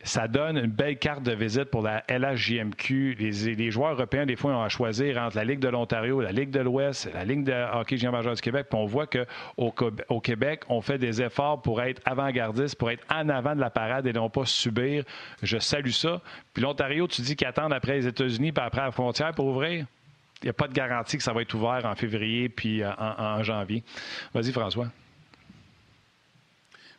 Ça donne une belle carte de visite pour la LHJMQ. Les, joueurs européens, des fois, ont à choisir entre la Ligue de l'Ontario, la Ligue de l'Ouest, la Ligue de hockey junior majeur du Québec. Puis on voit qu'au au Québec, on fait des efforts pour être avant-gardiste, pour être en avant de la parade et non pas subir. Je salue ça. Puis l'Ontario, tu dis qu'ils attendent après les États-Unis puis après la frontière pour ouvrir? N'y a pas de garantie que ça va être ouvert en février puis euh, en janvier. Vas-y, François.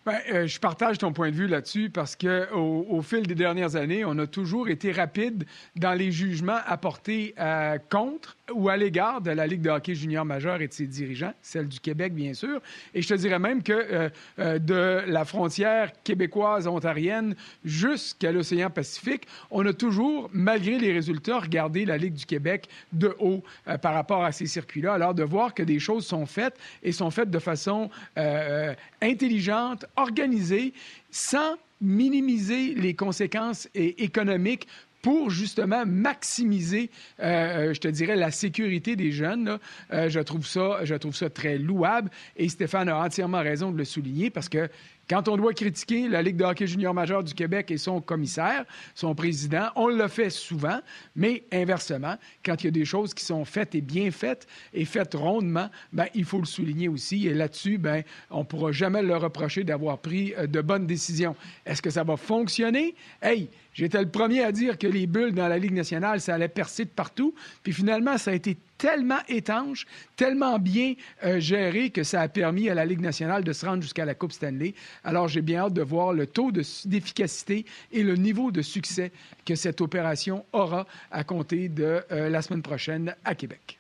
Ben, euh, je partage ton point de vue là-dessus parce que au, fil des dernières années, on a toujours été rapide dans les jugements apportés euh, contre ou à l'égard de la Ligue de hockey junior majeur et de ses dirigeants, celle du Québec, bien sûr. Et je te dirais même que euh, de la frontière québécoise ontarienne jusqu'à l'océan Pacifique, on a toujours, malgré les résultats, regardé la Ligue du Québec de haut par rapport à ces circuits-là. Alors, de voir que des choses sont faites et sont faites de façon intelligente, organisée, sans minimiser les conséquences économiques pour justement maximiser, euh, je te dirais, la sécurité des jeunes. Euh, je, trouve ça, je trouve ça très louable et Stéphane a entièrement raison de le souligner parce que quand on doit critiquer la Ligue de hockey junior majeur du Québec et son commissaire, son président, on le fait souvent, mais inversement, quand il y a des choses qui sont faites et bien faites et faites rondement, ben, il faut le souligner aussi. Et là-dessus, ben, on ne pourra jamais le reprocher d'avoir pris euh, de bonnes décisions. Est-ce que ça va fonctionner? Hey, j'étais le premier à dire que les bulles dans la Ligue nationale, ça allait percer de partout. Puis finalement, ça a été tellement étanche, tellement bien euh, géré que ça a permis à la Ligue nationale de se rendre jusqu'à la Coupe Stanley. Alors, j'ai bien hâte de voir le taux de- d'efficacité et le niveau de succès que cette opération aura à compter de euh, la semaine prochaine à Québec.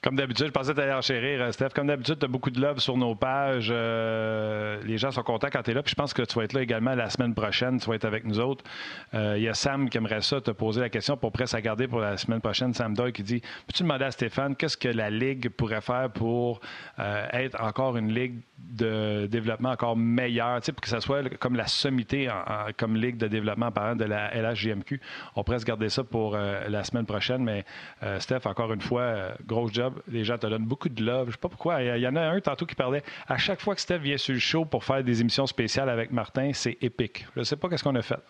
Comme d'habitude, je pensais t'aller enchérir, euh, Steph. Comme d'habitude, tu as beaucoup de love sur nos pages. Euh, les gens sont contents quand tu es là. Puis je pense que tu vas être là également la semaine prochaine. Tu vas être avec nous autres. Euh, Il y a Sam qui aimerait ça te poser la question pour presse à garder pour la semaine prochaine. Sam Doyle qui dit Peux-tu demander à Stéphane qu'est-ce que la Ligue pourrait faire pour être encore une Ligue de développement encore meilleure, tu pour que ça soit comme la sommité en- en- comme Ligue de développement par exemple de la LHJMQ. On pourrait se garder ça pour la semaine prochaine. Mais Steph, encore une fois, gros job. Les gens te donnent beaucoup de love. Je sais pas pourquoi. Il y en a un tantôt qui parlait. À chaque fois que Steph vient sur le show pour faire des émissions spéciales avec Martin, c'est épique. Je sais pas qu'est-ce qu'on a fait.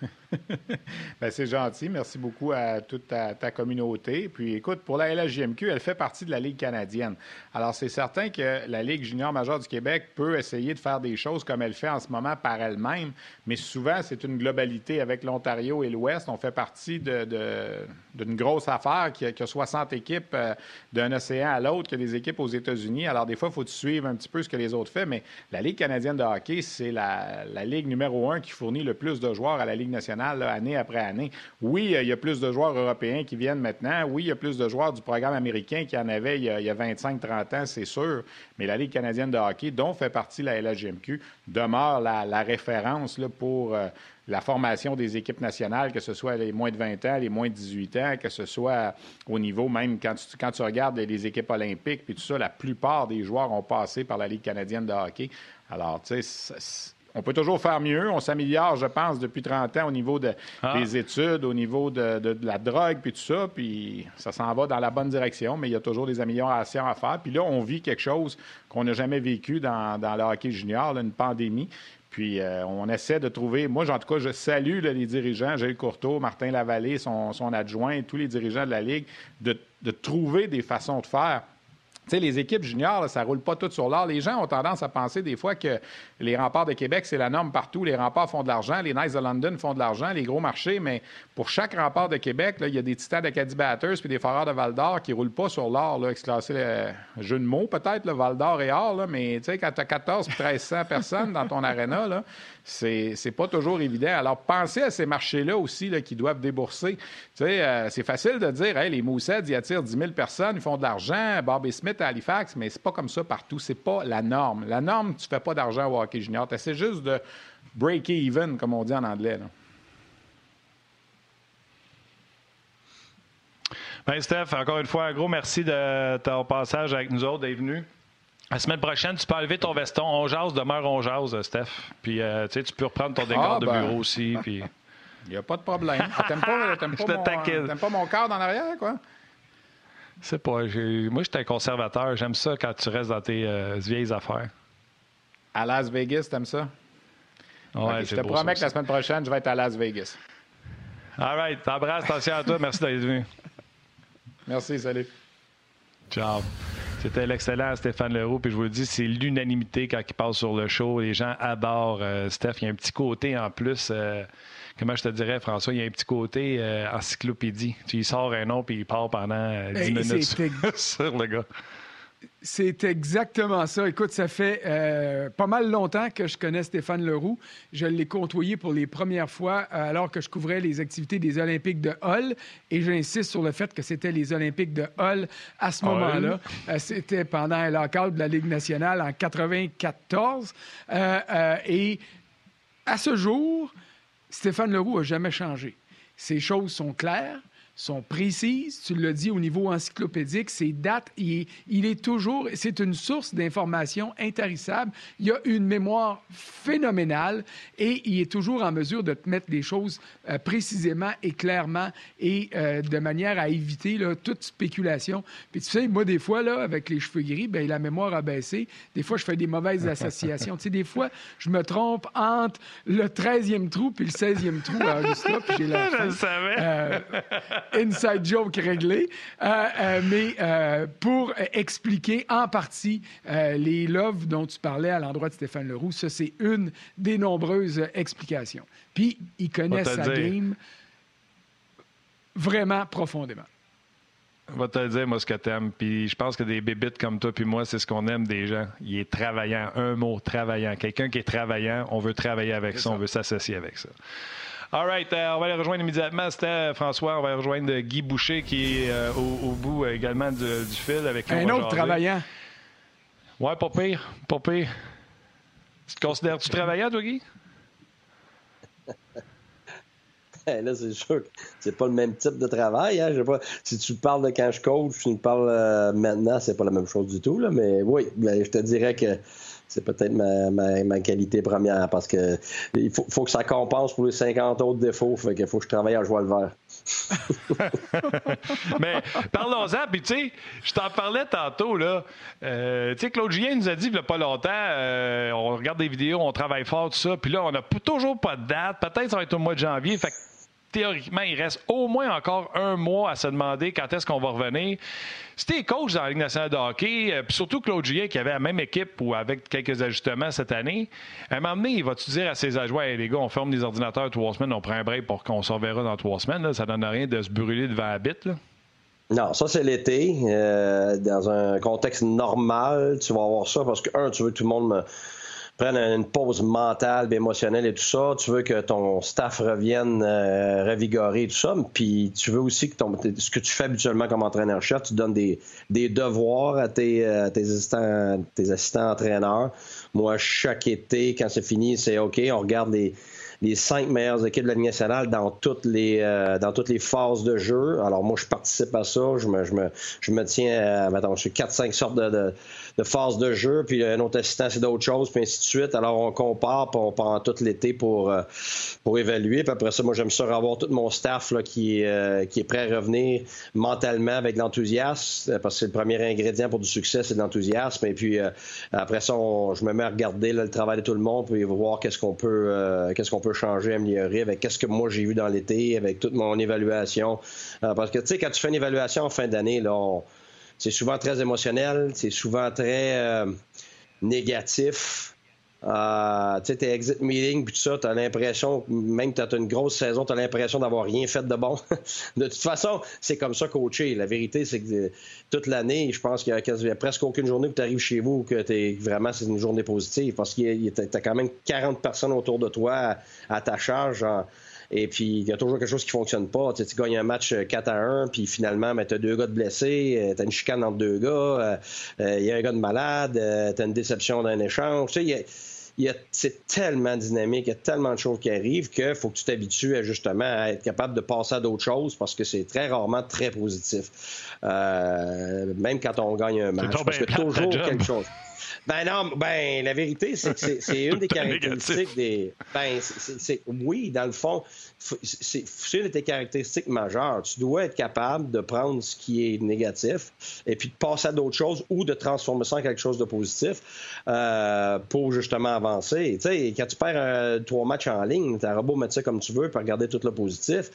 ben, c'est gentil. Merci beaucoup à toute ta, communauté. Puis écoute, pour la LHJMQ, elle fait partie de la Ligue canadienne. Alors, c'est certain que la Ligue junior majeure du Québec peut essayer de faire des choses comme elle fait en ce moment par elle-même, mais souvent, c'est une globalité avec l'Ontario et l'Ouest. On fait partie d'une grosse affaire qui a, 60 équipes euh, d'un océan à l'autre, qui a des équipes aux États-Unis. Alors, des fois, il faut suivre un petit peu ce que les autres font, mais la Ligue canadienne de hockey, c'est la, la ligue numéro un qui fournit le plus de joueurs à la Ligue nationale année après année. Oui, euh, il y a plus de joueurs européens qui viennent maintenant. Oui, il y a plus de joueurs du programme américain qu'il y en avait il y a, 25-30 ans, c'est sûr. Mais la Ligue canadienne de hockey, dont fait partie la LHGMQ, demeure la, référence pour euh, la formation des équipes nationales, que ce soit les moins de 20 ans, les moins de 18 ans, que ce soit au niveau même quand tu, quand tu regardes les équipes olympiques, puis tout ça, la plupart des joueurs ont passé par la Ligue canadienne de hockey. Alors, tu sais, on peut toujours faire mieux. On s'améliore, je pense, depuis 30 ans au niveau ah. des études, au niveau de, la drogue, puis tout ça. Puis ça s'en va dans la bonne direction, mais il y a toujours des améliorations à faire. Puis là, on vit quelque chose qu'on n'a jamais vécu dans, le hockey junior, une pandémie. Puis euh, on essaie de trouver. Moi, en tout cas, je salue les dirigeants, Gilles Courteau, Martin Lavallée, son, son adjoint, tous les dirigeants de la Ligue, de trouver des façons de faire sais, les équipes juniors, ça roule pas tout sur l'or. Les gens ont tendance à penser des fois que les remparts de Québec, c'est la norme partout. Les remparts font de l'argent, les Knights de London font de l'argent, les gros marchés, mais pour chaque rempart de Québec, il y a des titans de Caddy Batters puis des Foreurs de Val d'Or qui roulent pas sur l'or, exclassé le jeu de mots peut-être, Val d'Or et or, là, mais quand tu as 14 1300 personnes dans ton aréna, là, c'est pas toujours évident. Alors, pensez à ces marchés-là aussi là, qui doivent débourser. Euh, c'est facile de dire, hey, les Moussets, ils attirent 10 000 personnes, ils font de l'argent, Barbie Smith à Halifax, mais c'est pas comme ça partout. C'est pas la norme. La norme, tu fais pas d'argent au hockey junior. Tu juste de break even, comme on dit en anglais. Ben, Steph, encore une fois, un gros merci de ton passage avec nous autres, d'être venu. La semaine prochaine, tu peux enlever ton veston. On jase, demeure on jase, Steph. Puis, euh, tu peux reprendre ton décor ah, de ben. bureau aussi. Puis... Il n'y a pas de problème. Ah, t'aimes pas, t'aimes pas, mon, pas mon corps dans l'arrière, quoi? C'est pas. Moi, je suis un conservateur. J'aime ça quand tu restes dans tes euh, vieilles affaires. À Las Vegas, t'aimes ça? Ouais, je te promets que la semaine prochaine, je vais être à Las Vegas. All right. T'embrasses. Attention à toi. Merci d'être venu. Merci. Salut. Ciao. C'était l'excellent Stéphane Leroux. Puis je vous le dis, c'est l'unanimité quand il passe sur le show. Les gens adorent euh, Steph. Il y a un petit côté en plus. Euh, comment je te dirais, François, il y a un petit côté euh, encyclopédie. Tu y sors un nom puis il part pendant 10 minutes sur le gars. C'est exactement ça. Écoute, ça fait euh, pas mal longtemps que je connais Stéphane Leroux. Je l'ai côtoyé pour les premières fois euh, alors que je couvrais les activités des Olympiques de Hull. Et j'insiste sur le fait que c'était les Olympiques de Hull à ce moment-là. Euh, c'était pendant un lockout de la Ligue nationale en 94. et à ce jour, Stéphane Leroux n'a jamais changé. Ces choses sont claires sont précises. Tu l'as dit au niveau encyclopédique, ces dates, il est, toujours, c'est une source d'information intarissable. Il a une mémoire phénoménale et il est toujours en mesure de te mettre les choses euh, précisément et clairement et euh, de manière à éviter là, toute spéculation. Puis tu sais, moi, des fois, là, avec les cheveux gris, ben, la mémoire a baissé. Des fois, je fais des mauvaises associations. tu sais, des fois, je me trompe entre le 13e trou puis le 16e trou à Augusta, puis j'ai la fin. Euh, inside joke réglé. Euh, euh, mais euh, pour expliquer en partie les loves dont tu parlais à l'endroit de Stéphane Leroux, ça, c'est une des nombreuses explications. Puis, il connaît sa game vraiment profondément. Je vais te dire, moi, ce que t'aimes. Puis je pense que des bébites comme toi puis moi, c'est ce qu'on aime des gens. Il est travaillant. Un mot, travaillant. Quelqu'un qui est travaillant, on veut travailler avec ça, on veut s'associer avec ça. All right, euh, on va aller rejoindre immédiatement. C'était François. On va aller rejoindre Guy Boucher qui est euh, au, bout euh, également du, fil avec Un autre travaillant. Ouais, pas pire. Pas pire. Tu te considères-tu travaillant, toi, Guy? là, c'est sûr que c'est pas le même type de travail. Hein? Je sais pas, si tu parles de quand je coach, tu me parles maintenant, c'est pas la même chose du tout. Là, mais oui, ben, je te dirais que c'est peut-être ma, qualité première parce que il faut, que ça compense pour les 50 autres défauts. Fait faut que je travaille à joie le vert. Mais parlons-en, puis tu sais, je t'en parlais tantôt, là. Euh, tu sais, Claude Julien nous a dit il n'y a pas longtemps, euh, on regarde des vidéos, on travaille fort, tout ça, puis là, on n'a toujours pas de date. Peut-être ça va être au mois de janvier. Fait théoriquement, il reste au moins encore un mois à se demander quand est-ce qu'on va revenir. C'était coach dans la Ligue nationale de hockey, euh, puis surtout Claude Julien qui avait la même équipe ou avec quelques ajustements cette année, à un moment donné, il va-tu dire à ses agents hey, les gars, on ferme les ordinateurs trois semaines, on prend un break pour qu'on se reverra dans trois semaines. Là. Ça donne rien de se brûler devant la bite. Non, ça c'est l'été. Euh, dans un contexte normal, tu vas avoir ça parce que, un, tu veux que tout le monde me prenne une pause mentale, émotionnelle et tout ça. Tu veux que ton staff revienne euh, revigoré et tout ça. Puis tu veux aussi que ton, ce que tu fais habituellement comme entraîneur-chef, tu donnes des, des devoirs à tes, euh, tes, assistants, tes assistants entraîneurs. Moi, chaque été, quand c'est fini, c'est OK, on regarde les les cinq meilleures équipes de la Ligue nationale dans toutes les euh, dans toutes les phases de jeu. Alors moi, je participe à ça. Je me, je me, je me tiens à, je suis quatre, cinq sortes de, de, de, phases de jeu, puis un autre assistant, c'est d'autres choses, puis ainsi de suite. Alors on compare, puis on prend tout l'été pour, euh, pour évaluer. Puis après ça, moi, j'aime ça avoir tout mon staff là, qui, euh, qui est prêt à revenir mentalement avec l'enthousiasme, parce que c'est le premier ingrédient pour du succès, c'est de l'enthousiasme. Et puis après ça, je me mets à regarder là, le travail de tout le monde, puis voir qu'est-ce qu'on peut, qu'est-ce qu'on peut changer, améliorer avec qu'est-ce que moi j'ai vu dans l'été, avec toute mon évaluation. Euh, parce que, tu sais, quand tu fais une évaluation en fin d'année, là, c'est souvent très émotionnel, c'est souvent très euh, négatif. Euh, tu sais, tes exit meetings, puis tout ça, tu as l'impression, même que tu as une grosse saison, tu as l'impression d'avoir rien fait de bon. de toute façon, c'est comme ça coacher. La vérité, c'est que euh, toute l'année, je pense qu'il y, a presque aucune journée où tu arrives chez vous que es, vraiment c'est une journée positive parce y a, quand même 40 personnes autour de toi à, ta charge. Et puis, il y a toujours quelque chose qui fonctionne pas. Tu, tu gagnes un match 4 à 1, puis finalement, ben, tu as deux gars de blessés, euh, tu as une chicane entre deux gars, il y a un gars de malade, tu as une déception d'un échange. Tu sais, c'est tellement dynamique, il y a tellement de choses qui arrivent qu'il faut que tu t'habitues à justement à être capable de passer à d'autres choses parce que c'est très rarement très positif. Euh, même quand on gagne un match. Parce que toujours quelque chose. Ben non, ben la vérité, c'est que c'est une des caractéristiques des. Ben, c'est oui, dans le fond, c'est une de tes caractéristiques majeures. Tu dois être capable de prendre ce qui est négatif et puis de passer à d'autres choses ou de transformer ça en quelque chose de positif euh, pour justement avancer. Tu sais, quand tu perds euh, trois matchs en ligne, tu as beau mettre ça comme tu veux pour regarder tout le positif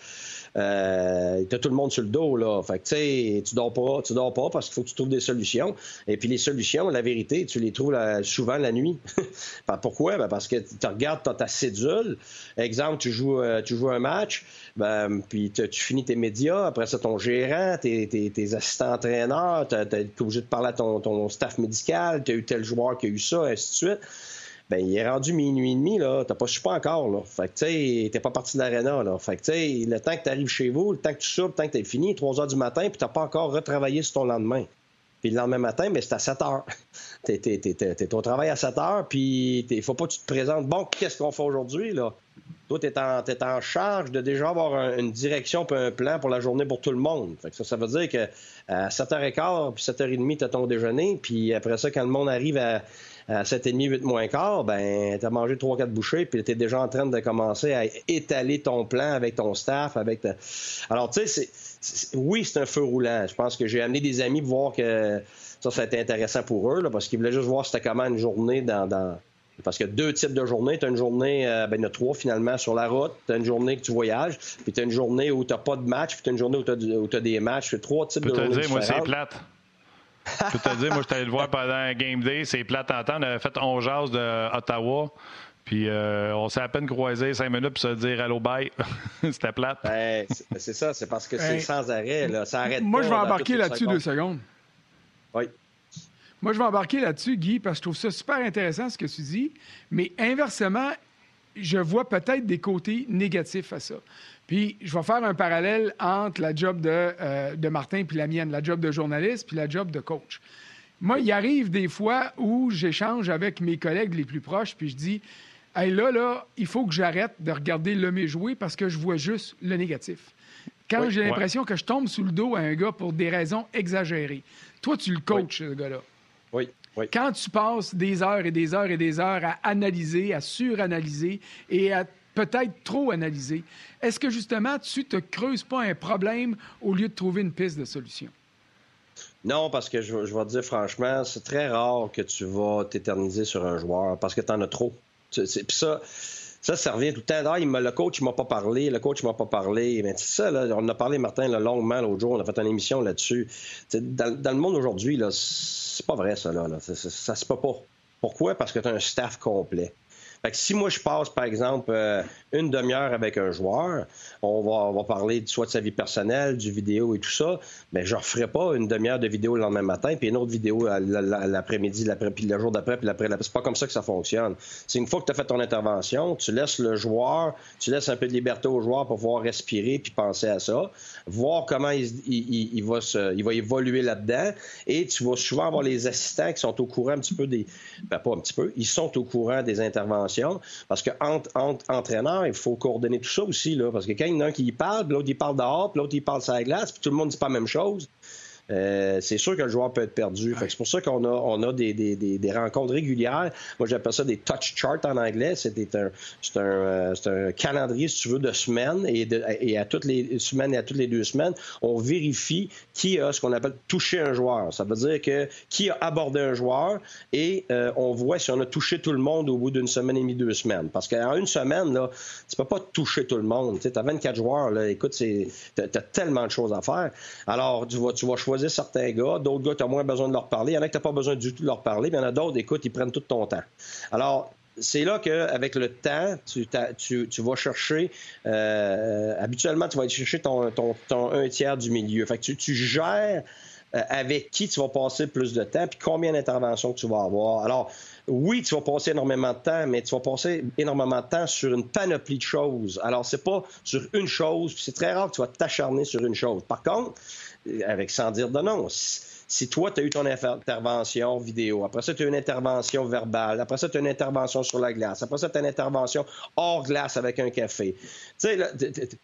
euh, t'as tout le monde sur le dos, là. Fait que, tu tu dors pas, tu dors pas parce qu'il faut que tu trouves des solutions. Et puis, les solutions, la vérité, tu les trouves souvent la nuit. Pourquoi? Ben, parce que tu regardes ta cédule. Exemple, tu joues, euh, tu joues un match, ben, puis tu finis tes médias, après ça, ton gérant, tes, tes, assistants entraîneurs, tu es obligé de parler à ton, ton staff médical, tu as eu tel joueur qui a eu ça, ainsi de suite ben il est rendu minuit et demi, là, t'as pas su pas encore, là. Fait que, tu sais, t'es pas parti de l'aréna, là. Fait que, tu sais, le temps que tu arrives chez vous, le temps que tu soupes, le temps que t'es fini, 3 heures du matin, puis t'as pas encore retravaillé sur ton lendemain. Puis le lendemain matin, mais ben, c'est à 7 heures. t'es, t'es, t'es, au travail à 7 heures, puis il faut pas que tu te présentes. Bon, qu'est-ce qu'on fait aujourd'hui, là? Toi, t'es en, es en charge de déjà avoir une direction puis un plan pour la journée pour tout le monde. Fait que ça, ça veut dire que à 7h15 puis 7h30, t'as ton déjeuner, puis après ça, quand le monde arrive à à 7,5, 8 moins quart, ben, tu as mangé 3-4 bouchées, puis tu es déjà en train de commencer à étaler ton plan avec ton staff. avec Alors, tu sais, oui, c'est un feu roulant. Je pense que j'ai amené des amis pour voir que ça, ça a été intéressant pour eux, parce qu'ils voulaient juste voir c'était comment une journée dans, Parce qu'il y a deux types de journées. Tu as une journée, euh, ben, il y en a trois finalement sur la route. Tu as une journée que tu voyages, puis tu as une journée où tu n'as pas de match, puis tu as une journée où tu as, des matchs. Trois types de journées. Dire, moi, c'est plate? Je peux te dire, moi, je suis allé le voir pendant un game day. C'est plate à On avait fait 11 jazz de Ottawa. Puis euh, on s'est à peine croisé cinq minutes pour se dire allô bye. C'était plate. Ben, c'est ça, c'est parce que c'est sans arrêt. Là. Ça arrête Moi, je vais embarquer là-dessus deux secondes. Oui. Moi, je vais embarquer là-dessus, Guy, parce que je trouve ça super intéressant ce que tu dis. Mais inversement, je vois peut-être des côtés négatifs à ça. Puis je vais faire un parallèle entre la job de, euh, de Martin puis la mienne, la job de journaliste puis la job de coach. Moi, il arrive des fois où j'échange avec mes collègues les plus proches, puis je dis Hey, là, là, il faut que j'arrête de regarder l'homme jouer parce que je vois juste le négatif. Quand j'ai l'impression que je tombe sous le dos à un gars pour des raisons exagérées. Toi, tu le coaches, ce gars-là. Oui. Quand tu passes des heures et des heures et des heures à analyser, à suranalyser et à peut-être trop analysé. Est-ce que justement, tu te creuses pas un problème au lieu de trouver une piste de solution? Non, parce que je, vais te dire franchement, c'est très rare que tu vas t'éterniser sur un joueur parce que tu en as trop. Puis ça, ça, ça revient tout le temps. Ah, le coach, il m'a pas parlé. Le coach, il m'a pas parlé. Mais ça, là, on a parlé, Martin, là, longuement l'autre jour. On a fait une émission là-dessus. Dans, dans, le monde aujourd'hui, c'est pas vrai, ça. Là, Ça, se peut. Pourquoi? Parce que tu as un staff complet. Fait que si moi je passe, par exemple, euh, une demi-heure avec un joueur, on va, on parler soit de sa vie personnelle, du vidéo et tout ça, mais je ne referai pas une demi-heure de vidéo le lendemain matin, puis une autre vidéo l'après-midi, puis le jour d'après, puis l'après. C'est pas comme ça que ça fonctionne. C'est une fois que tu as fait ton intervention, tu laisses le joueur, tu laisses un peu de liberté au joueur pour pouvoir respirer puis penser à ça, voir comment il, va, il va évoluer là-dedans, et tu vas souvent avoir les assistants qui sont au courant un petit peu des... Ben, pas un petit peu, ils sont au courant des interventions parce que entre, entraîneurs, il faut coordonner tout ça aussi, là, parce que quand il y en a un qui parle, l'autre il parle dehors, l'autre il parle sur la glace, puis tout le monde dit pas la même chose. Euh, c'est sûr que le joueur peut être perdu. C'est pour ça qu'on a, on a des, des, des, rencontres régulières. Moi, j'appelle ça des touch charts en anglais. C'est un, un, euh, un, calendrier, si tu veux, de semaines et, de, et à toutes les semaines et à toutes les deux semaines, on vérifie qui a ce qu'on appelle touché un joueur. Ça veut dire que qui a abordé un joueur et euh, on voit si on a touché tout le monde au bout d'une semaine et demie, deux semaines. Parce qu'en une semaine, là, tu peux pas toucher tout le monde. Tu as 24 joueurs. Là, écoute, tu as, tellement de choses à faire. Alors, tu vas, tu vas choisir certains gars, d'autres gars, tu as moins besoin de leur parler. Il y en a que tu n'as pas besoin du tout de leur parler, mais il y en a d'autres, écoute, ils prennent tout ton temps. Alors, c'est là qu'avec le temps, tu, vas chercher, euh, habituellement, tu vas aller chercher ton, un tiers du milieu. Fait que tu, gères euh, avec qui tu vas passer plus de temps, puis combien d'interventions tu vas avoir. Alors, oui, tu vas passer énormément de temps, mais tu vas passer énormément de temps sur une panoplie de choses. Alors, c'est pas sur une chose, c'est très rare que tu vas t'acharner sur une chose. Par contre, avec sans dire de non. Si toi, tu as eu ton intervention vidéo, après ça, tu as une intervention verbale, après ça, tu as une intervention sur la glace, après ça, tu as une intervention hors glace avec un café.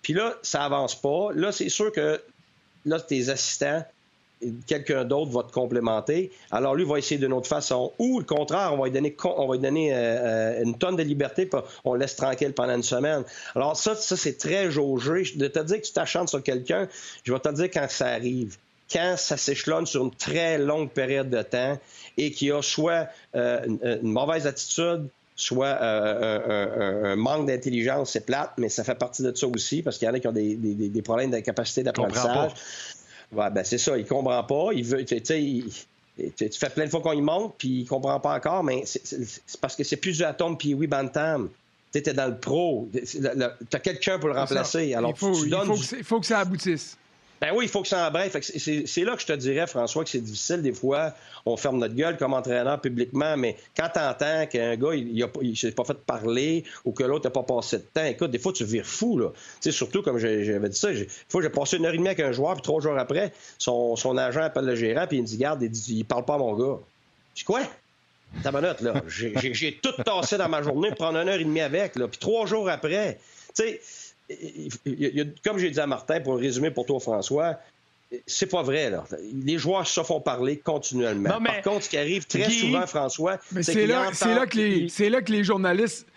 Puis là, ça avance pas. Là, c'est sûr que là, tes assistants, quelqu'un d'autre va te complémenter. Alors lui va essayer d'une autre façon. Ou le contraire, on va lui donner, on va lui donner euh, euh, une tonne de liberté, puis on le laisse tranquille pendant une semaine. Alors ça, ça c'est très jaugé. De te dire que tu t'achantes sur quelqu'un, je vais te dire quand ça arrive. Quand ça s'échelonne sur une très longue période de temps et qu'il y a soit euh, une, mauvaise attitude, soit un, manque d'intelligence, c'est plate, mais ça fait partie de ça aussi, parce qu'il y en a qui ont des, des problèmes de capacité d'apprentissage. Ouais, ben c'est ça, il comprend pas. Il veut, tu sais, tu fais plein de fois qu'on y monte, puis il comprend pas encore, mais c'est parce que c'est plus du atome puis oui, Bantam. Tu es dans le pro. Tu as quelqu'un pour le remplacer. Alors, il faut, il faut que ça aboutisse. Ben oui, il faut que ça en C'est là que je te dirais, François, que c'est difficile. Des fois, on ferme notre gueule comme entraîneur publiquement, mais quand tu entends qu'un gars, il, ne s'est pas fait parler ou que l'autre n'a pas passé de temps, écoute, des fois, tu vires fou. Là. surtout, comme j'avais dit ça, des fois, j'ai passé une heure et demie avec un joueur, puis trois jours après, son, son agent appelle le gérant, puis il me dit Garde, il, dit, il parle pas à mon gars. Je dis Quoi? Ta minute, là. J'ai tout tassé dans ma journée prendre une heure et demie avec, là. Puis trois jours après, tu sais comme j'ai dit à Martin, pour le résumer pour toi, François, c'est pas vrai, là. Les joueurs se font parler continuellement. Par contre, ce qui arrive très souvent, François, c'est là, là, que les journalistes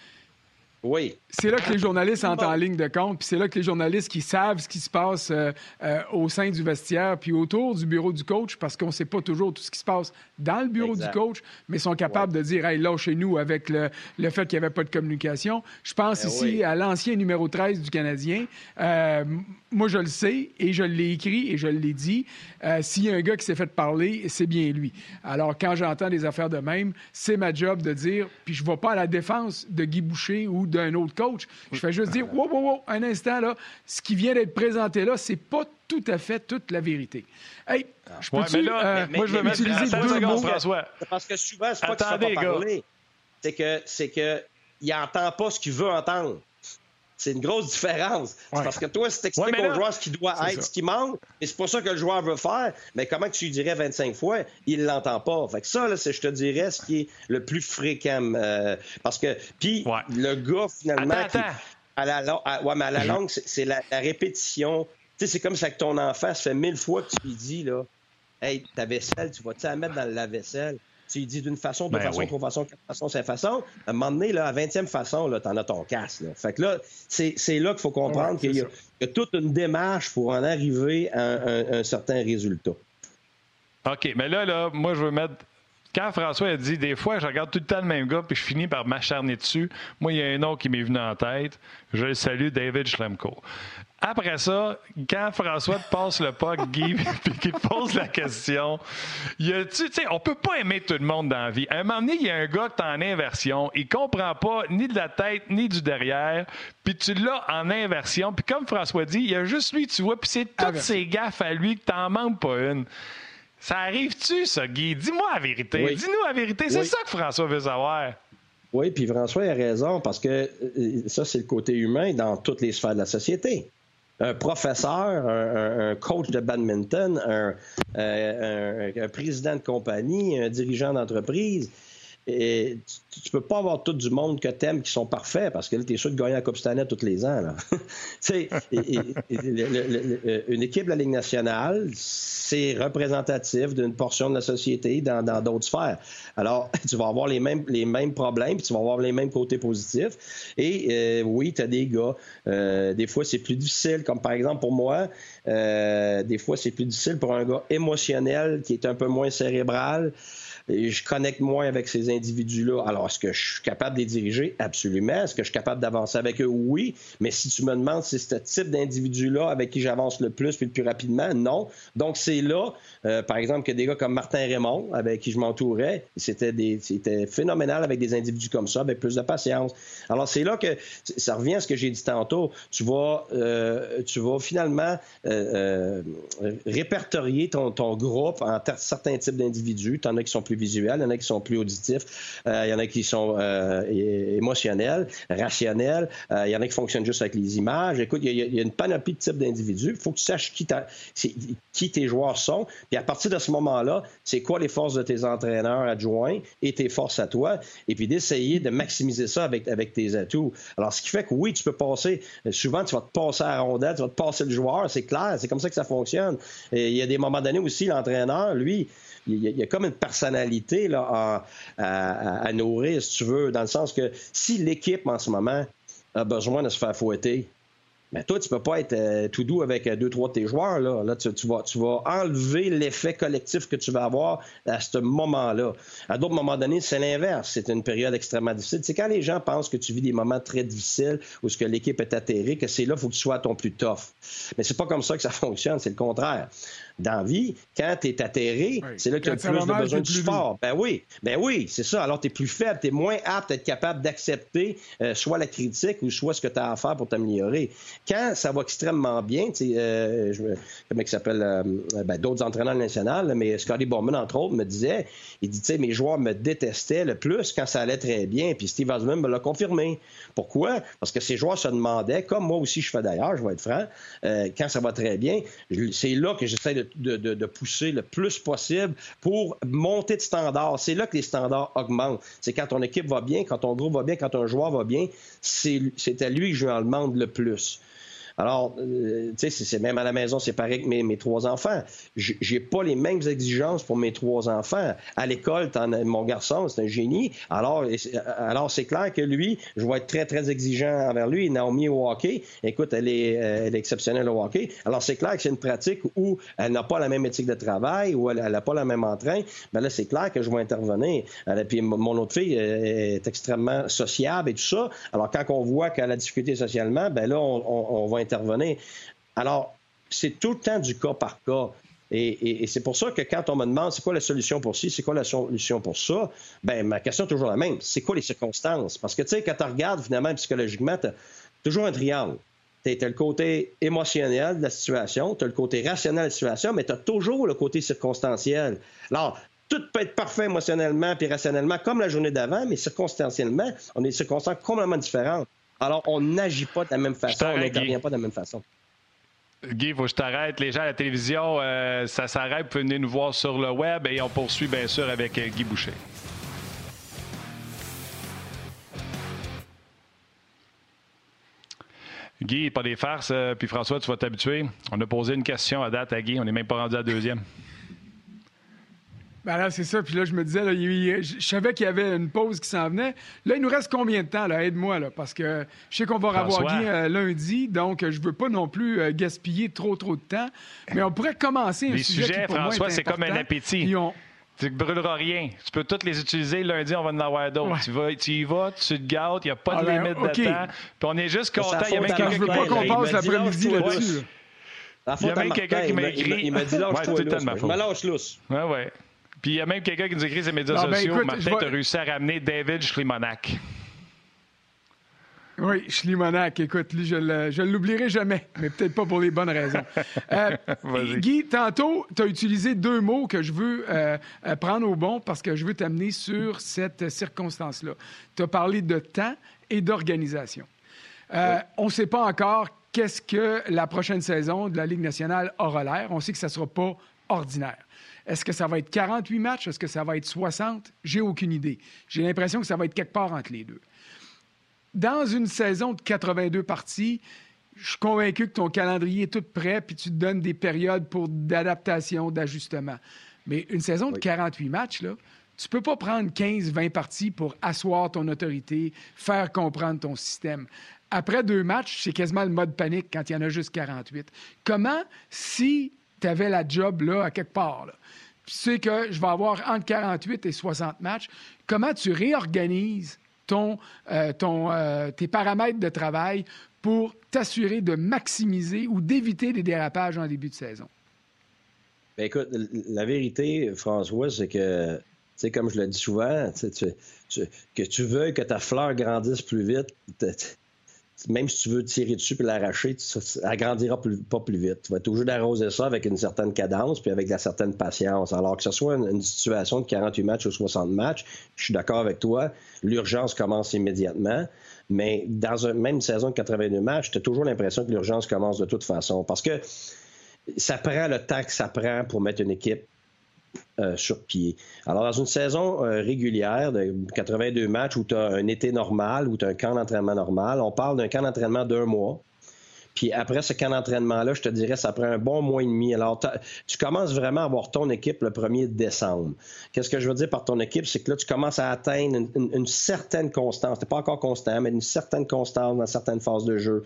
oui. C'est là que les journalistes entrent en ligne de compte, puis c'est là que les journalistes qui savent ce qui se passe euh, euh, au sein du vestiaire, puis autour du bureau du coach, parce qu'on ne sait pas toujours tout ce qui se passe dans le bureau du coach, mais sont capables de dire, hey, là, chez nous, avec le, le fait qu'il n'y avait pas de communication. Je pense ben ici à l'ancien numéro 13 du Canadien. Euh, moi, je le sais, et je l'ai écrit, et je l'ai dit. S'il y a un gars qui s'est fait parler, c'est bien lui. Alors, quand j'entends des affaires de même, c'est ma job de dire, puis je ne vais pas à la défense de Guy Boucher ou d'un autre coach. Je fais juste dire, wow, wow, wow, un instant, là, ce qui vient d'être présenté là, c'est pas tout à fait toute la vérité. Hey, je peux ouais, mais là, moi, je vais utiliser deux mots. François. Parce que souvent, c'est pas qu'il ne pas parler. C'est que, c'est que, il n'entend pas ce qu'il veut entendre. C'est une grosse différence. Parce que toi, si tu expliques au joueur ce qui doit être, ce qui manque, et c'est pas ça que le joueur veut faire, mais comment tu lui dirais 25 fois, il l'entend pas. Fait que ça, là, c'est, je te dirais, ce qui est le plus fréquent. Euh, parce que, puis, le gars, finalement, à la, ouais, mais à la longue, c'est, la, répétition. Tu sais, c'est comme ça que ton enfant, ça fait mille fois que tu lui dis, là, hey, ta vaisselle, tu vas-tu la mettre dans la vaisselle? Tu dis d'une façon, de ben façon, trois façons, quatre façons, cinq façons. À un moment donné, là, à 20e façon, là, t'en as ton casse. Là. Fait que là, c'est, là qu'il faut comprendre qu'il y, a toute une démarche pour en arriver à un, certain résultat. OK, mais là, là, moi, je veux mettre quand François a dit des fois, je regarde tout le temps le même gars puis je finis par m'acharner dessus, moi, il y a un nom qui m'est venu en tête. Je le salue, David Schlemko. Après ça, quand François te passe le puck, Guy, puis qu'il te pose la question, y a, tu sais, on peut pas aimer tout le monde dans la vie. À un moment donné, il y a un gars qui est en inversion, il comprend pas ni de la tête ni du derrière, puis tu l'as en inversion, puis comme François dit, il y a juste lui, tu vois, puis c'est toutes ses gaffes à lui que t'en manques pas une. Ça arrive-tu, ça, Guy? Dis-moi la vérité. Dis-nous la vérité. C'est ça que François veut savoir. Oui, puis François a raison, parce que euh, ça, c'est le côté humain dans toutes les sphères de la société un professeur, un, coach de badminton, euh, un, président de compagnie, un dirigeant d'entreprise. Et tu, ne peux pas avoir tout du monde que t'aimes qui sont parfaits parce que là, es sûr de gagner la Coupe Stanley tous les ans. tu sais, une équipe de la Ligue nationale, c'est représentatif d'une portion de la société dans d'autres sphères. Alors, tu vas avoir les mêmes, les mêmes problèmes, puis tu vas avoir les mêmes côtés positifs. Et euh, oui, tu as des gars, euh, des fois c'est plus difficile, comme par exemple pour moi, euh, des fois c'est plus difficile pour un gars émotionnel qui est un peu moins cérébral je connecte moins avec ces individus-là. Alors, est-ce que je suis capable de les diriger? Absolument. Est-ce que je suis capable d'avancer avec eux? Oui. Mais si tu me demandes si c'est ce type d'individu-là avec qui j'avance le plus puis le plus rapidement, non. Donc, c'est là, euh, par exemple, que des gars comme Martin Raymond, avec qui je m'entourais, c'était, phénoménal avec des individus comme ça, avec plus de patience. Alors, c'est là que ça revient à ce que j'ai dit tantôt. Tu vas, euh, tu finalement euh, répertorier ton, ton groupe en certains types d'individus. Tu en as qui sont plus visuels, il y en a qui sont plus auditifs, euh, il y en a qui sont euh, émotionnels, rationnels, euh, il y en a qui fonctionnent juste avec les images. Écoute, il y, a, une panoplie de types d'individus. Il faut que tu saches qui, qui, tes joueurs sont. Puis à partir de ce moment-là, c'est quoi les forces de tes entraîneurs adjoints et tes forces à toi? Et puis d'essayer de maximiser ça avec, avec tes atouts. Alors, ce qui fait que oui, tu peux passer, souvent tu vas te passer à rondelle, tu vas te passer le joueur, c'est clair, c'est comme ça que ça fonctionne. Et il y a des moments donnés aussi, l'entraîneur, lui, il y, a, comme une personnalité là, à, nourrir, si tu veux, dans le sens que si l'équipe en ce moment a besoin de se faire fouetter, mais toi, tu peux pas être euh, tout doux avec euh, deux, trois de tes joueurs. Là, là tu, vas, tu vas enlever l'effet collectif que tu vas avoir à ce moment-là. À d'autres moments donnés, c'est l'inverse. C'est une période extrêmement difficile. C'est quand les gens pensent que tu vis des moments très difficiles où ce que l'équipe est atterrée, que c'est là qu'il faut que tu sois à ton plus tough. Mais c'est pas comme ça que ça fonctionne. C'est le contraire dans vie, quand tu es atterré, c'est là que tu as le plus de besoin de support. Ben oui, ben oui, c'est ça. Alors, tu es plus faible, tu es moins apte à être capable d'accepter euh, soit la critique ou soit ce que tu as à faire pour t'améliorer. Quand ça va extrêmement bien, euh, je, comment il s'appelle, euh, ben, d'autres entraîneurs nationaux, mais Scotty Bowman, entre autres, me disait, il dit, tu sais, mes joueurs me détestaient le plus quand ça allait très bien, puis Steve Osman me l'a confirmé. Pourquoi? Parce que ces joueurs se demandaient, comme moi aussi je fais d'ailleurs, je vais être franc, quand ça va très bien, c'est là que j'essaie de de, pousser le plus possible pour monter de standard. C'est là que les standards augmentent. C'est quand ton équipe va bien, quand ton groupe va bien, quand ton joueur va bien, c'est à lui que je en demande le plus. Alors, euh, tu sais, c'est même à la maison, c'est pareil avec mes, trois enfants. J'ai pas les mêmes exigences pour mes trois enfants. À l'école, mon garçon, c'est un génie. Alors, alors c'est clair que lui, je vais être très, très exigeant envers lui. Naomi au hockey, écoute, elle est, euh, est exceptionnelle au hockey. Alors, c'est clair que c'est une pratique où elle n'a pas la même éthique de travail, où elle n'a pas la même entrain. Ben là, c'est clair que je vais intervenir. Puis, mon autre fille euh, est extrêmement sociable et tout ça. Alors, quand on voit qu'elle a difficulté socialement, ben là, on, on, on va intervenir. Alors, c'est tout le temps du cas par cas. Et, c'est pour ça que quand on me demande c'est quoi la solution pour ci, c'est quoi la solution pour ça, ben ma question est toujours la même. C'est quoi les circonstances? Parce que, tu sais, quand tu regardes finalement psychologiquement, tu toujours un triangle. Tu as le côté émotionnel de la situation, tu as le côté rationnel de la situation, mais tu as toujours le côté circonstanciel. Alors, tout peut être parfait émotionnellement et rationnellement comme la journée d'avant, mais circonstanciellement, on est des circonstances complètement différentes. Alors, on n'agit pas de la même façon, on n'intervient pas de la même façon. Guy, il faut que je t'arrête. Les gens à la télévision, euh, ça s'arrête. Vous pouvez venir nous voir sur le web et on poursuit bien sûr avec euh, Guy Boucher. Guy, pas des farces. Euh, puis François, tu vas t'habituer. On a posé une question à date à Guy. On n'est même pas rendu à la deuxième. Ben là, c'est ça. Puis là, je me disais, je savais qu'il y avait une pause qui s'en venait. Là, il nous reste combien de temps? Là? Aide-moi, là, parce que je sais qu'on va revoir Guy euh, lundi, donc je veux pas non plus euh, gaspiller trop, trop de temps. Mais on pourrait commencer un les sujet sujets, François, c'est comme un appétit. Tu ne brûleras rien. Tu peux toutes les utiliser. Lundi, on va en avoir d'autres. Tu, vas, tu y vas, tu te gâtes, il n'y a pas de ah, limite de temps. Puis on est juste content. Il y a même quelqu'un qui veux pas qu'on passe l'après-midi là-dessus. Il y a même quelqu'un qui m'a écrit. Il m'a dit lâche-toi. Je me lâche lousse. Oui, oui. Puis il y a même quelqu'un qui nous écrit sur les médias ben, sociaux. Ben, Martin, tu as réussi à ramener David Schlimonac. Oui, Schlimonac, écoute, lui, je ne l'oublierai jamais, mais peut-être pas pour les bonnes raisons. Euh, Guy, tantôt, tu as utilisé deux mots que je veux euh, euh, prendre au bon parce que je veux t'amener sur cette circonstance-là. Tu as parlé de temps et d'organisation. On ne sait pas encore qu'est-ce que la prochaine saison de la Ligue nationale aura l'air. On sait que ça ne sera pas ordinaire. Est-ce que ça va être 48 matchs? Est-ce que ça va être 60? J'ai aucune idée. J'ai l'impression que ça va être quelque part entre les deux. Dans une saison de 82 parties, je suis convaincu que ton calendrier est tout prêt, puis tu te donnes des périodes pour d'adaptation, d'ajustement. Mais une saison de 48 matchs, là, tu peux pas prendre 15-20 parties pour asseoir ton autorité, faire comprendre ton système. Après deux matchs, c'est quasiment le mode panique quand il y en a juste 48. Comment, si tu avais la job là, à quelque part, là, tu sais que je vais avoir entre 48 et 60 matchs, comment tu réorganises ton, euh, ton, euh, tes paramètres de travail pour t'assurer de maximiser ou d'éviter des dérapages en début de saison? Bien, écoute, la vérité, François, c'est que, sais, comme je le dis souvent, que tu veux que ta fleur grandisse plus vite, même si tu veux tirer dessus et l'arracher, ça grandira pas plus vite. Tu vas être obligé d'arroser ça avec une certaine cadence puis avec une certaine patience. Alors que ce soit une, situation de 48 matchs ou 60 matchs, je suis d'accord avec toi, l'urgence commence immédiatement. Mais dans une même saison de 82 matchs, tu as toujours l'impression que l'urgence commence de toute façon. Parce que ça prend le temps que ça prend pour mettre une équipe euh. Alors, dans une saison euh, régulière de 82 matchs où tu as un été normal, où tu as un camp d'entraînement normal, on parle d'un camp d'entraînement d'un mois. Puis après ce camp d'entraînement-là, je te dirais, ça prend un bon mois et demi. Alors, tu commences vraiment à avoir ton équipe le 1er décembre. Qu'est-ce que je veux dire par ton équipe? C'est que là, tu commences à atteindre une, certaine constance. Tu pas encore constant, mais une certaine constance dans certaines phases de jeu.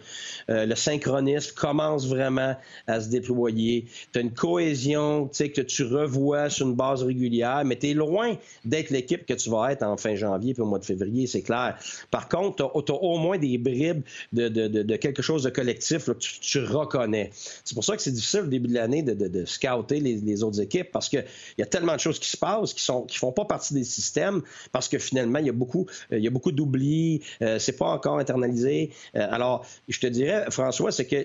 Euh, le synchronisme commence vraiment à se déployer. Tu as une cohésion que tu revois sur une base régulière, mais tu es loin d'être l'équipe que tu vas être en fin janvier puis au mois de février, c'est clair. Par contre, tu as, au moins des bribes de quelque chose de collectif tu, reconnais. C'est pour ça que c'est difficile au début de l'année de, scouter les, autres équipes parce qu'il y a tellement de choses qui se passent qui ne qui font pas partie des systèmes parce que finalement, il y a beaucoup, euh, il beaucoup d'oublis, euh, c'est pas encore internalisé. Euh, alors, je te dirais, François, c'est que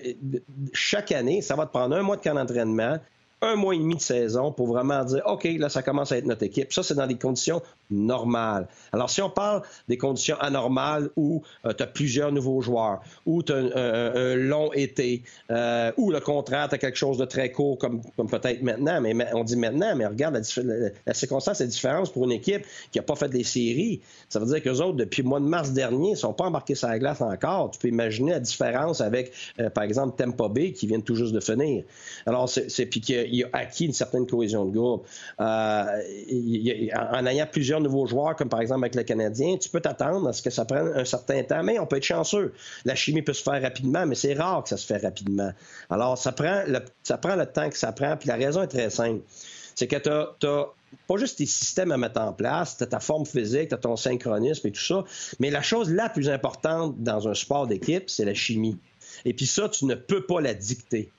chaque année, ça va te prendre un mois de camp d'entraînement, un mois et demi de saison pour vraiment dire, OK, là, ça commence à être notre équipe. Ça, c'est dans des conditions normales. Alors, si on parle des conditions anormales où euh, tu as plusieurs nouveaux joueurs, où tu as un, long été, euh, où le contrat, tu quelque chose de très court, comme, peut-être maintenant, mais on dit maintenant, mais regarde, la, la, circonstance est différente pour une équipe qui n'a pas fait des séries. Ça veut dire qu'eux autres, depuis le mois de mars dernier, ne sont pas embarqués sur la glace encore. Tu peux imaginer la différence avec, euh, par exemple, Tempo Bay, qui vient tout juste de finir. Alors, c'est puis il a acquis une certaine cohésion de groupe. Euh, en ayant plusieurs nouveaux joueurs, comme par exemple avec le Canadien, tu peux t'attendre à ce que ça prenne un certain temps, mais on peut être chanceux. La chimie peut se faire rapidement, mais c'est rare que ça se fait rapidement. Alors, ça prend le, ça prend le temps que ça prend, puis la raison est très simple. C'est que tu as, pas juste tes systèmes à mettre en place, tu as ta forme physique, tu as ton synchronisme et tout ça, mais la chose la plus importante dans un sport d'équipe, c'est la chimie. Et puis ça, tu ne peux pas la dicter.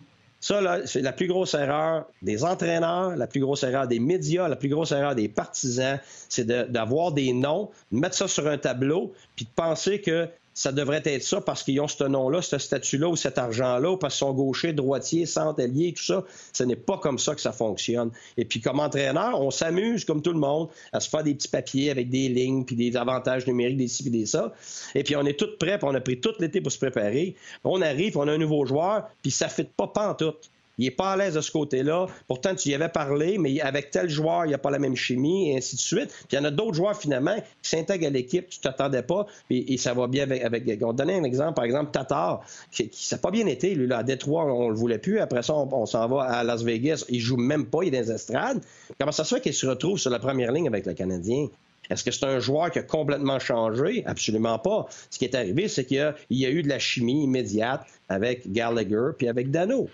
Ça, là, c'est la plus grosse erreur des entraîneurs, la plus grosse erreur des médias, la plus grosse erreur des partisans, c'est d'avoir des noms, de mettre ça sur un tableau, puis de penser que ça devrait être ça parce qu'ils ont ce nom-là, ce statut-là ou cet argent-là, parce qu'ils sont gauchers, droitiers, centre, alliés, tout ça. Ce n'est pas comme ça que ça fonctionne. Et puis, comme entraîneur, on s'amuse, comme tout le monde, à se faire des petits papiers avec des lignes, puis des avantages numériques, des ci, des ça. Et puis, on est tous prêts, puis on a pris tout l'été pour se préparer. On arrive, on a un nouveau joueur, puis ça ne fit pas pantoute. Il n'est pas à l'aise de ce côté-là. Pourtant, tu y avais parlé, mais avec tel joueur, il n'y a pas la même chimie, et ainsi de suite. Puis il y en a d'autres joueurs, finalement, qui s'intègrent à l'équipe, tu t'attendais pas, et, ça va bien avec, avec... On donnait un exemple, par exemple, Tatar, qui, qui n'a pas bien été, lui, là, à Détroit, on le voulait plus. Après ça, on, s'en va à Las Vegas. Il joue même pas, il est dans les estrades. Comment ça se fait qu'il se retrouve sur la première ligne avec le Canadien? Est-ce que c'est un joueur qui a complètement changé? Absolument pas. Ce qui est arrivé, c'est qu'il y, a eu de la chimie immédiate avec Gallagher puis avec Dano.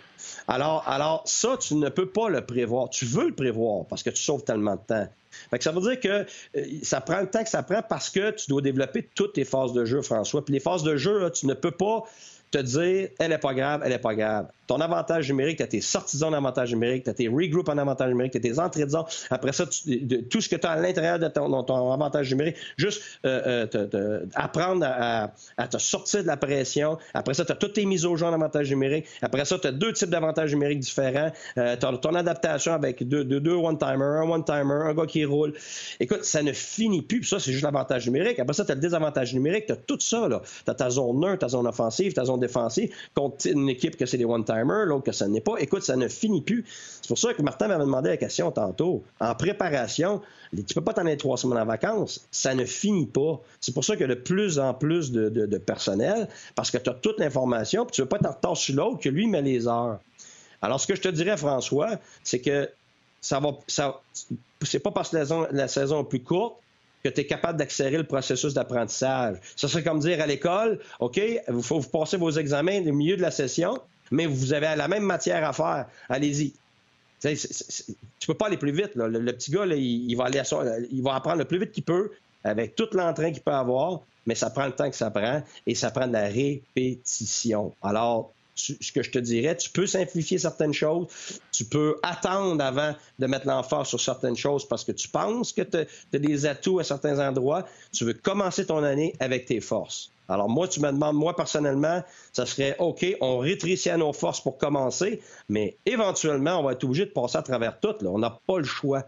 Alors, alors, ça, tu ne peux pas le prévoir. Tu veux le prévoir parce que tu sauves tellement de temps. Fait ça veut dire que euh, ça prend le temps que ça prend parce que tu dois développer toutes tes phases de jeu, François. Puis les phases de jeu, tu ne peux pas te dire, elle n'est pas grave, elle n'est pas grave. Ton avantage numérique, tu as tes sorties en avantage numérique, tu as tes regroups en avantage numérique, tu as tes entrées de zone. Après ça, tout ce que tu as à l'intérieur de ton, avantage numérique, juste euh, euh, apprendre à, te sortir de la pression. Après ça, tu as toutes tes mises au jeu en avantage numérique. Après ça, tu as deux types d'avantages numériques différents. Euh, tu as ton adaptation avec deux, deux, one-timers, un one-timer, un gars qui roule. Écoute, ça ne finit plus. Puis ça, c'est juste l'avantage numérique. Après ça, tu as le désavantage numérique. Tu as tout ça. Tu as ta zone 1, ta zone offensive, ta zone défensif contre une équipe que c'est des one-timers, l'autre que ça n'est pas. Écoute, ça ne finit plus. C'est pour ça que Martin m'avait demandé la question tantôt. En préparation, tu peux pas t'en aller trois semaines en vacances. Ça ne finit pas. C'est pour ça qu'il y a de plus en plus de, personnel parce que tu as toute l'information puis tu veux pas être en retard sur l'autre que lui met les heures. Alors, ce que je te dirais, François, c'est que ça va. Ça, c'est pas parce que la saison est plus courte que tu es capable d'accélérer le processus d'apprentissage. Ça serait comme dire à l'école, OK, il faut vous passer vos examens au milieu de la session, mais vous avez la même matière à faire. Allez-y. Tu peux pas aller plus vite. Le, petit gars, il, va aller il va apprendre le plus vite qu'il peut, avec tout l'entrain qu'il peut avoir, mais ça prend le temps que ça prend et ça prend de la répétition. Alors, ce que je te dirais, tu peux simplifier certaines choses, tu peux attendre avant de mettre l'emphase sur certaines choses parce que tu penses que tu as des atouts à certains endroits, tu veux commencer ton année avec tes forces. Alors moi, tu me demandes, moi personnellement, ça serait OK, on rétrécit à nos forces pour commencer, mais éventuellement, on va être obligé de passer à travers tout. On n'a pas le choix.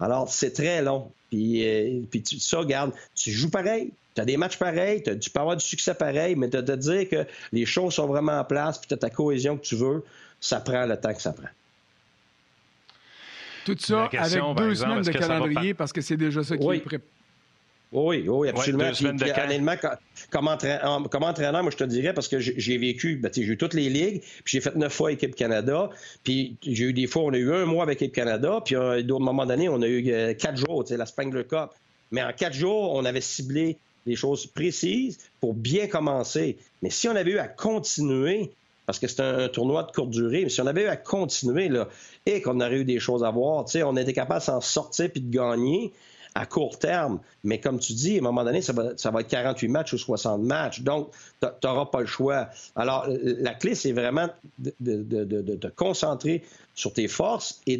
Alors, c'est très long. Puis, euh, puis tu, ça, regarde, tu joues pareil, tu as des matchs pareils, tu peux avoir du succès pareil, mais de te dire que les choses sont vraiment en place, puis tu as ta cohésion que tu veux, ça prend le temps que ça prend. Tout ça avec deux semaines de calendrier, parce que c'est déjà ça qui est prêt. Oui, oui, absolument. comme, entraîneur, moi, je te dirais, parce que j'ai vécu, ben, j'ai eu toutes les ligues, puis j'ai fait neuf fois équipe Canada, puis j'ai eu des fois, on a eu un mois avec équipe Canada, puis à d'autres moments d'année, on a eu euh, quatre jours, la Spangler Cup. Mais en quatre jours, on avait ciblé des choses précises pour bien commencer. Mais si on avait eu à continuer, parce que c'est un, tournoi de courte durée, mais si on avait eu à continuer, et qu'on aurait eu des choses à voir, on était capable de s'en sortir puis de gagner à court terme. Mais comme tu dis, à un moment donné, ça va, être 48 matchs ou 60 matchs. Donc, tu n'auras pas le choix. Alors, la clé, c'est vraiment de, te concentrer sur tes forces et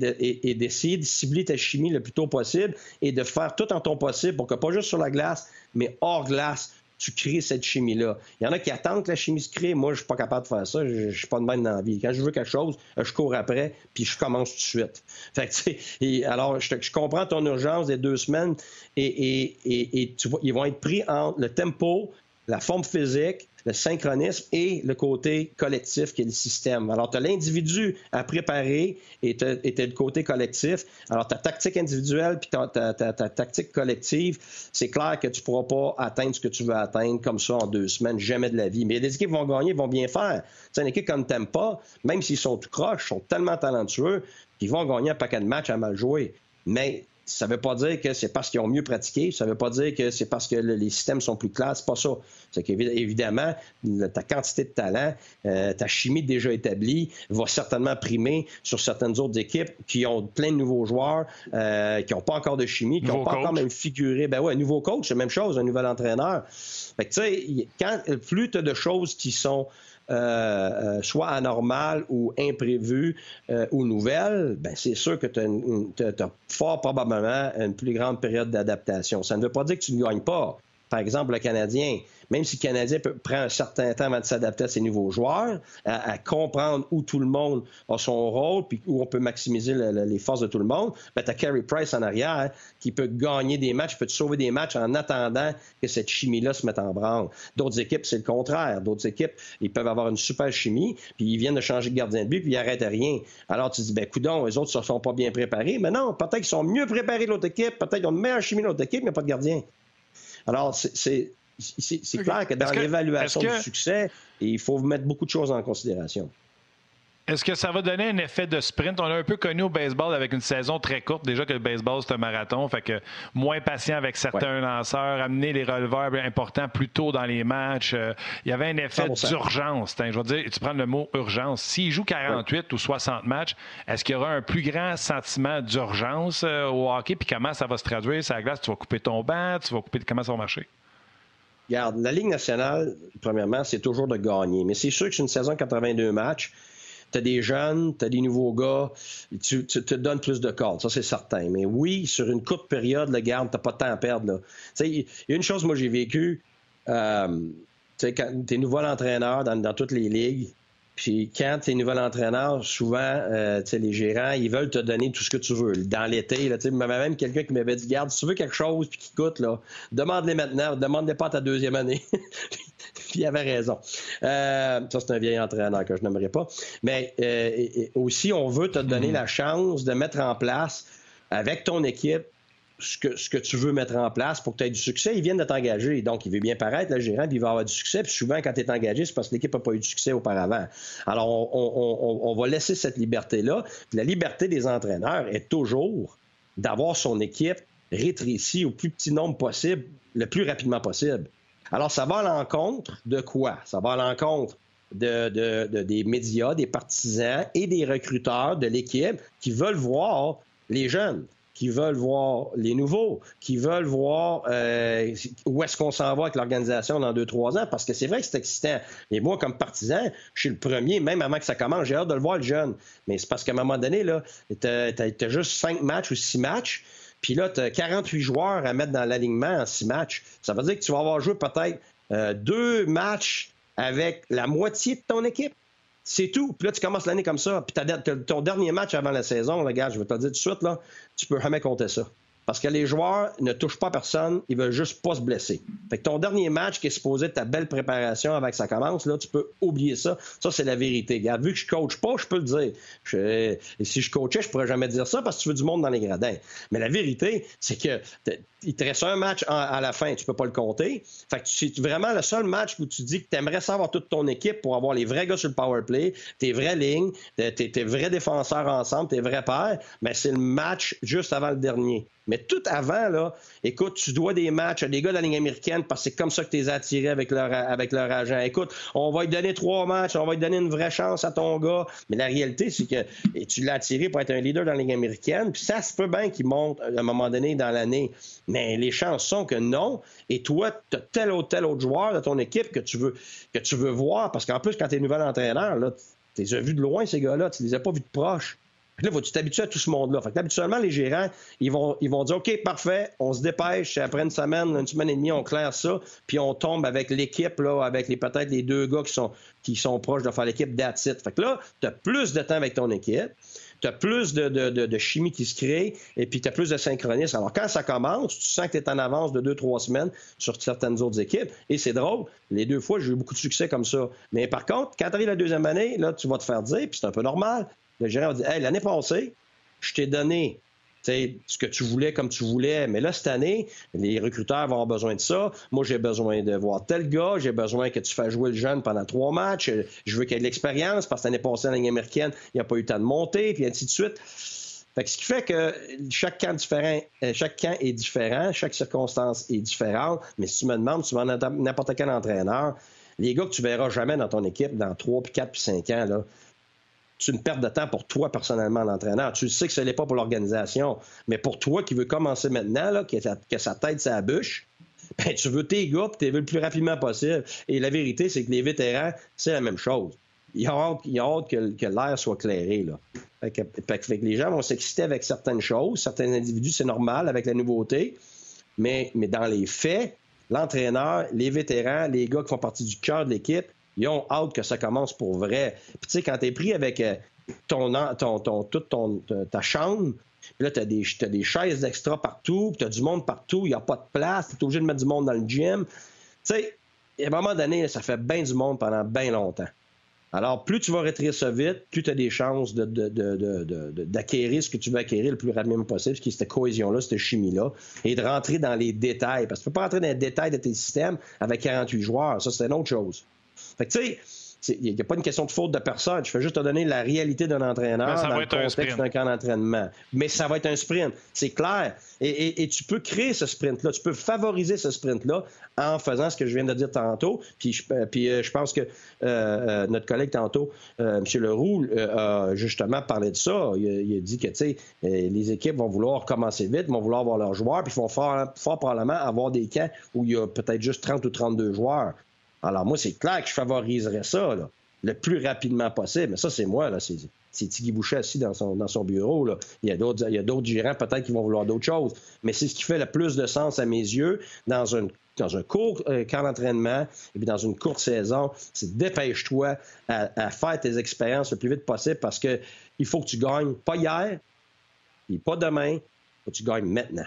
d'essayer de, cibler ta chimie le plus tôt possible et de faire tout en ton possible pour que, pas juste sur la glace, mais hors glace, tu crées cette chimie-là. Il y en a qui attendent que la chimie se crée. Moi, je suis pas capable de faire ça. Je, ne suis pas de même dans la vie. Quand je veux quelque chose, je cours après, puis je commence tout de suite. Fait que, alors, je, je, comprends ton urgence des deux semaines et, ils vont être pris entre le tempo, la forme physique, le synchronisme et le côté collectif qui est le système. Alors, tu as l'individu à préparer et tu as, le côté collectif. Alors, ta tactique individuelle puis ta, tactique collective, c'est clair que tu ne pourras pas atteindre ce que tu veux atteindre comme ça en deux semaines, jamais de la vie. Mais des équipes qui vont gagner, vont bien faire. C'est une équipe comme pas, même s'ils sont tout croches, sont tellement talentueux, qu'ils vont gagner un paquet de matchs à mal jouer. Mais ça ne veut pas dire que c'est parce qu'ils ont mieux pratiqué, ça ne veut pas dire que c'est parce que les systèmes sont plus clairs, c'est pas ça. C'est qu'évidemment, ta quantité de talent, euh, ta chimie déjà établie va certainement primer sur certaines autres équipes qui ont plein de nouveaux joueurs, euh, qui n'ont pas encore de chimie, qui n'ont pas encore même figuré. Ben ouais, un nouveau coach, c'est la même chose, un nouvel entraîneur. Fait que, tu sais, quand plus tu as de choses qui sont euh, euh, soit anormales ou imprévues euh, ou nouvelles, ben c'est sûr que tu as, fort probablement une plus grande période d'adaptation. Ça ne veut pas dire que tu ne gagnes pas. Par exemple, le Canadien, même si le Canadien prend un certain temps avant de s'adapter à ses nouveaux joueurs, à, comprendre où tout le monde a son rôle, puis où on peut maximiser les forces de tout le monde, ben, tu as Carey Price en arrière qui peut gagner des matchs, peut te sauver des matchs en attendant que cette chimie-là se mette en branle. D'autres équipes, c'est le contraire. D'autres équipes, ils peuvent avoir une super chimie, puis ils viennent de changer de gardien de but, puis ils n'arrêtent rien. Alors tu dis, ben coudon, les autres ne sont pas bien préparés. Mais non, peut-être qu'ils sont mieux préparés de l'autre équipe, peut-être qu'ils ont une meilleure chimie de l'autre équipe, mais pas de gardien. Alors, c'est clair que dans l'évaluation du succès, il faut mettre beaucoup de choses en considération. Est-ce que ça va donner un effet de sprint? On a un peu connu au baseball avec une saison très courte. Déjà que le baseball, c'est un marathon, fait que moins patient avec certains lanceurs, amener les releveurs importants plus tôt dans les matchs. Euh, il y avait un effet d'urgence. Je veux dire, tu prends le mot urgence. S'il joue 48 ou 60 matchs, est-ce qu'il y aura un plus grand sentiment d'urgence euh, au hockey? Puis comment ça va se traduire? Ça glace, tu vas couper ton banc, tu vas couper... Comment ça va marcher? Regarde, la Ligue nationale, premièrement, c'est toujours de gagner. Mais c'est sûr que c'est une saison 82 matchs tu as des jeunes, tu as des nouveaux gars, tu, te donnes plus de cordes, ça c'est certain. Mais oui, sur une courte période, le garde, tu pas de temps à perdre. Il y a une chose, moi j'ai vécu, euh, quand tu nouveau entraîneur dans, dans toutes les ligues, puis quand tu es nouvel entraîneur, souvent, euh, les gérants, ils veulent te donner tout ce que tu veux. Dans l'été, il y avait même quelqu'un qui m'avait dit, garde, si tu veux quelque chose puis qui coûte, là, demande-les maintenant, demande-les pas à ta deuxième année. puis il avait raison. Euh, ça, c'est un vieil entraîneur que je n'aimerais pas. Mais euh, aussi, on veut te donner mm-hmm. la chance de mettre en place avec ton équipe ce que, ce que tu veux mettre en place pour que tu aies du succès, ils viennent de t'engager. Donc, il veut bien paraître, le gérant, puis il va avoir du succès. Puis souvent, quand tu es engagé, c'est parce que l'équipe n'a pas eu de succès auparavant. Alors, on, va laisser cette liberté-là. la liberté des entraîneurs est toujours d'avoir son équipe rétrécie au plus petit nombre possible, le plus rapidement possible. Alors, ça va à l'encontre de quoi? Ça va à l'encontre de, de, des médias, des partisans et des recruteurs de l'équipe qui veulent voir les jeunes qui veulent voir les nouveaux, qui veulent voir euh, où est-ce qu'on s'en va avec l'organisation dans deux, trois ans, parce que c'est vrai que c'est excitant. Et moi, comme partisan, je suis le premier, même avant que ça commence, j'ai hâte de le voir, le jeune. Mais c'est parce qu'à un moment donné, là, t'as, as, juste cinq matchs ou six matchs, puis là, tu as 48 joueurs à mettre dans l'alignement en six matchs. Ça veut dire que tu vas avoir joué peut-être euh, deux matchs avec la moitié de ton équipe. C'est tout. Puis là, tu commences l'année comme ça. Puis ton dernier match avant la saison, le gars, je vais te le dire tout de suite, là, tu peux jamais compter ça. Parce que les joueurs ne touchent pas personne, ils veulent juste pas se blesser. Fait que ton dernier match qui est supposé être ta belle préparation avant que ça commence, là, tu peux oublier ça. Ça, c'est la vérité. Regarde, vu que je coach pas, je peux le dire. et si je coachais, je pourrais jamais dire ça parce que tu veux du monde dans les gradins. Mais la vérité, c'est que il te reste un match à la fin, tu peux pas le compter. Fait que c'est vraiment le seul match où tu dis que tu aimerais savoir toute ton équipe pour avoir les vrais gars sur le power play, tes vraies lignes, tes, vrais défenseurs ensemble, tes vrais pairs, mais c'est le match juste avant le dernier. Mais tout avant, là, écoute, tu dois des matchs à des gars de la ligne américaine parce que c'est comme ça que tu les as attirés avec leur, avec agent. Écoute, on va lui donner trois matchs, on va lui donner une vraie chance à ton gars. Mais la réalité, c'est que tu l'as attiré pour être un leader dans la ligne américaine. Puis ça se peut bien qu'il monte à un moment donné dans l'année. Mais les chances sont que non. Et toi, tu as tel ou tel autre joueur de ton équipe que tu veux, que tu veux voir. Parce qu'en plus, quand tu es nouvel entraîneur, tu les as vus de loin, ces gars-là. Tu les as pas vus de proche. Là, faut-tu t'habituer à tout ce monde-là. Fait que habituellement, les gérants, ils vont, ils vont dire OK, parfait, on se dépêche, après une semaine, une semaine et demie, on claire ça, puis on tombe avec l'équipe, là, avec les peut-être les deux gars qui sont, qui sont proches de faire l'équipe that's Fait que là, tu as plus de temps avec ton équipe. Tu as plus de, chimie qui se crée et puis tu as plus de synchronisme. Alors, quand ça commence, tu sens que tu es en avance de deux, trois semaines sur certaines autres équipes. Et c'est drôle. Les deux fois, j'ai eu beaucoup de succès comme ça. Mais par contre, quand tu arrives la deuxième année, là, tu vas te faire dire, puis c'est un peu normal, le gérant va dire Hey, l'année passée, je t'ai donné ce que tu voulais comme tu voulais. Mais là, cette année, les recruteurs vont avoir besoin de ça. Moi, j'ai besoin de voir tel gars. J'ai besoin que tu fasses jouer le jeune pendant trois matchs. Je veux qu'il ait de l'expérience parce que l'année passée, en ligne américaine, il n'y a pas eu temps de monter, puis ainsi de suite. ce qui fait que chaque camp, différent, euh, chaque camp est différent, chaque circonstance est différente. Mais si tu me demandes, tu vas n'importe quel entraîneur, les gars que tu verras jamais dans ton équipe dans 3, puis 4, puis 5 ans, là, c'est une perte de temps pour toi personnellement, l'entraîneur. Tu sais que ce n'est pas pour l'organisation, mais pour toi qui veux commencer maintenant, là, que, sa tête sa bûche, ben, tu veux tes gars tu veux le plus rapidement possible. Et la vérité, c'est que les vétérans, c'est la même chose. Ils ont hâte, que, l'air soit clairé. Là. que, les gens vont s'exciter avec certaines choses. Certains individus, c'est normal avec la nouveauté. Mais, mais dans les faits, l'entraîneur, les vétérans, les gars qui font partie du cœur de l'équipe, ils ont hâte que ça commence pour vrai. Puis tu sais, quand t'es pris avec euh, ton, ton, toute ton, ta chambre, là, t'as des, as des chaises extra partout, puis t'as du monde partout, il n'y a pas de place, t'es obligé de mettre du monde dans le gym. Tu sais, à un moment donné, ça fait bien du monde pendant bien longtemps. Alors, plus tu vas rétrécir ça vite, plus tu as des chances d'acquérir ce que tu veux acquérir le plus rapidement possible, ce qui est cette cohésion-là, cette chimie-là, et de rentrer dans les détails. Parce que tu ne peux pas rentrer dans les détails de tes systèmes avec 48 joueurs. Ça, c'est une autre chose. Fait que, tu sais, il n'y a pas une question de faute de personne. Je fais juste te donner la réalité d'un entraîneur dans le contexte d'un camp d'entraînement. Mais ça va être un sprint, c'est clair. Et, tu peux créer ce sprint-là, tu peux favoriser ce sprint-là en faisant ce que je viens de dire tantôt. Puis je, euh, puis, euh, je pense que euh, notre collègue tantôt, M. Leroux, a justement parlé de ça. Il, a dit que les équipes vont vouloir commencer vite, vont vouloir avoir leurs joueurs, puis ils vont fort, fort probablement avoir des camps où il y a peut-être juste 30 ou 32 joueurs. Alors, moi, c'est clair que je favoriserais ça le plus rapidement possible. Mais ça, c'est moi. Là. C'est, Tiggy Boucher assis dans son, bureau. Il, y a d'autres, il gérants peut-être qui vont vouloir d'autres choses. Mais c'est ce qui fait le plus de sens à mes yeux dans, un court euh, camp d'entraînement et dans une courte saison. C'est dépêche-toi à, faire tes expériences le plus vite possible parce que il faut que tu gagnes pas hier, et pas demain, il faut que tu gagnes maintenant.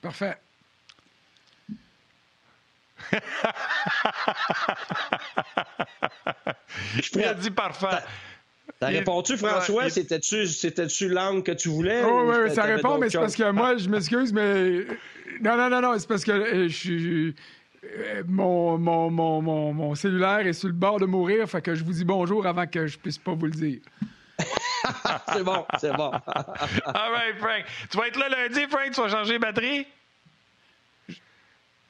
Parfait je dit parfait. T'as répondu, François? C'était-tu, c'était-tu l'angle que tu voulais? Oh, oui, oui, ça répond, mais c'est parce que moi, je m'excuse, mais. Non, non, non, non, c'est parce que euh, je suis. Euh, mon, mon, mon, mon, cellulaire est sur le bord de mourir, fait que je vous dis bonjour avant que je puisse pas vous le dire. c'est bon, c'est bon. All right, Frank. Tu vas être là lundi, Frank? Tu vas changer les batteries?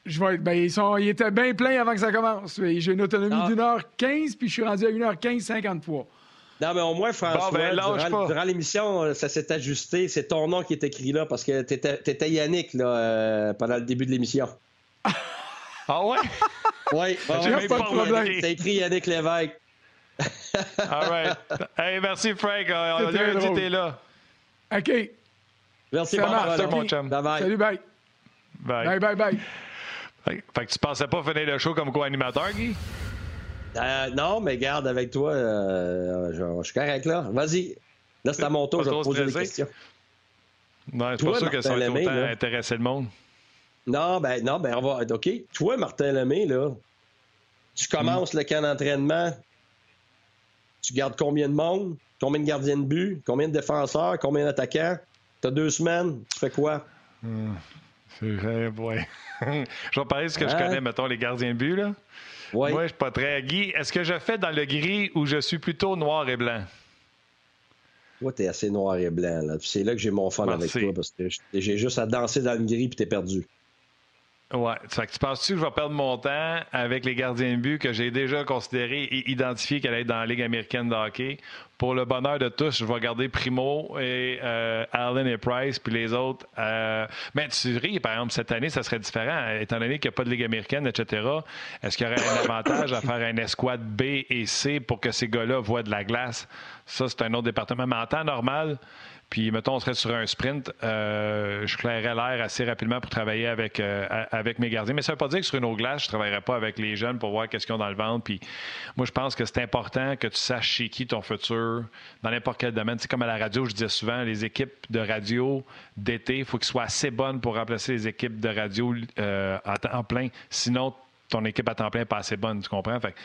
Je vais être, ben, ils, sont, ils étaient bien pleins avant que ça commence. J'ai une autonomie ah. d'une heure 15, puis je suis rendu à 1h15, 53. Non, mais au moins, François, ben, durant, l'émission, ça s'est ajusté. C'est ton nom qui est écrit là parce que t'étais, étais Yannick là, euh, pendant le début de l'émission. ah ouais? Oui, ouais, pas de problème. C'est écrit Yannick Lévesque. All right. Hey, merci, Frank. On a dit t'es là. OK. Merci, mon chum. Bye bye. Salut, bye. Bye. Bye, bye, bye. Fait, que tu pensais pas finir le show comme co-animateur, Guy? Euh, non, mais garde avec toi, euh, je, suis correct là. Vas-y. Là, c'est à mon tour, je vais te poser des questions. Non, c'est pas sûr que ça va autant intéresser le monde. Non, ben, non, ben, on va. OK. Toi, Martin Lemay, là, tu commences le camp d'entraînement, tu gardes combien de monde, combien de gardiens de but, combien de défenseurs, combien d'attaquants? T'as deux semaines, tu fais quoi? Hmm. Ouais. je vais parler de ce que je connais, mettons, les gardiens de but. Là. Moi, je suis pas très. Guy, est-ce que je fais dans le gris ou je suis plutôt noir et blanc? Toi, t'es assez noir et blanc. Là. C'est là que j'ai mon fun avec toi parce que j'ai juste à danser dans le gris puis t'es perdu. Ouais. Fait que tu penses-tu que je vais perdre mon temps avec les gardiens de but que j'ai déjà considérés et identifiés qu'elle être dans la Ligue américaine de hockey? Pour le bonheur de tous, je vais garder Primo et euh, Allen et Price, puis les autres. Euh... Mais tu ris, par exemple, cette année, ça serait différent. Étant donné qu'il n'y a pas de Ligue américaine, etc., est-ce qu'il y aurait un avantage à faire un escouade B et C pour que ces gars-là voient de la glace? Ça, c'est un autre département. Mais en temps normal, puis, mettons, on serait sur un sprint, euh, je clairerais l'air assez rapidement pour travailler avec, euh, avec mes gardiens. Mais ça ne veut pas dire que sur une eau glace, je ne travaillerais pas avec les jeunes pour voir qu'est-ce qu'ils ont dans le ventre. Puis, moi, je pense que c'est important que tu saches chez qui ton futur, dans n'importe quel domaine. C'est comme à la radio, je disais souvent, les équipes de radio d'été, il faut qu'elles soient assez bonnes pour remplacer les équipes de radio euh, en plein. Sinon, ton équipe à temps plein n'est pas assez bonne, tu comprends? Fait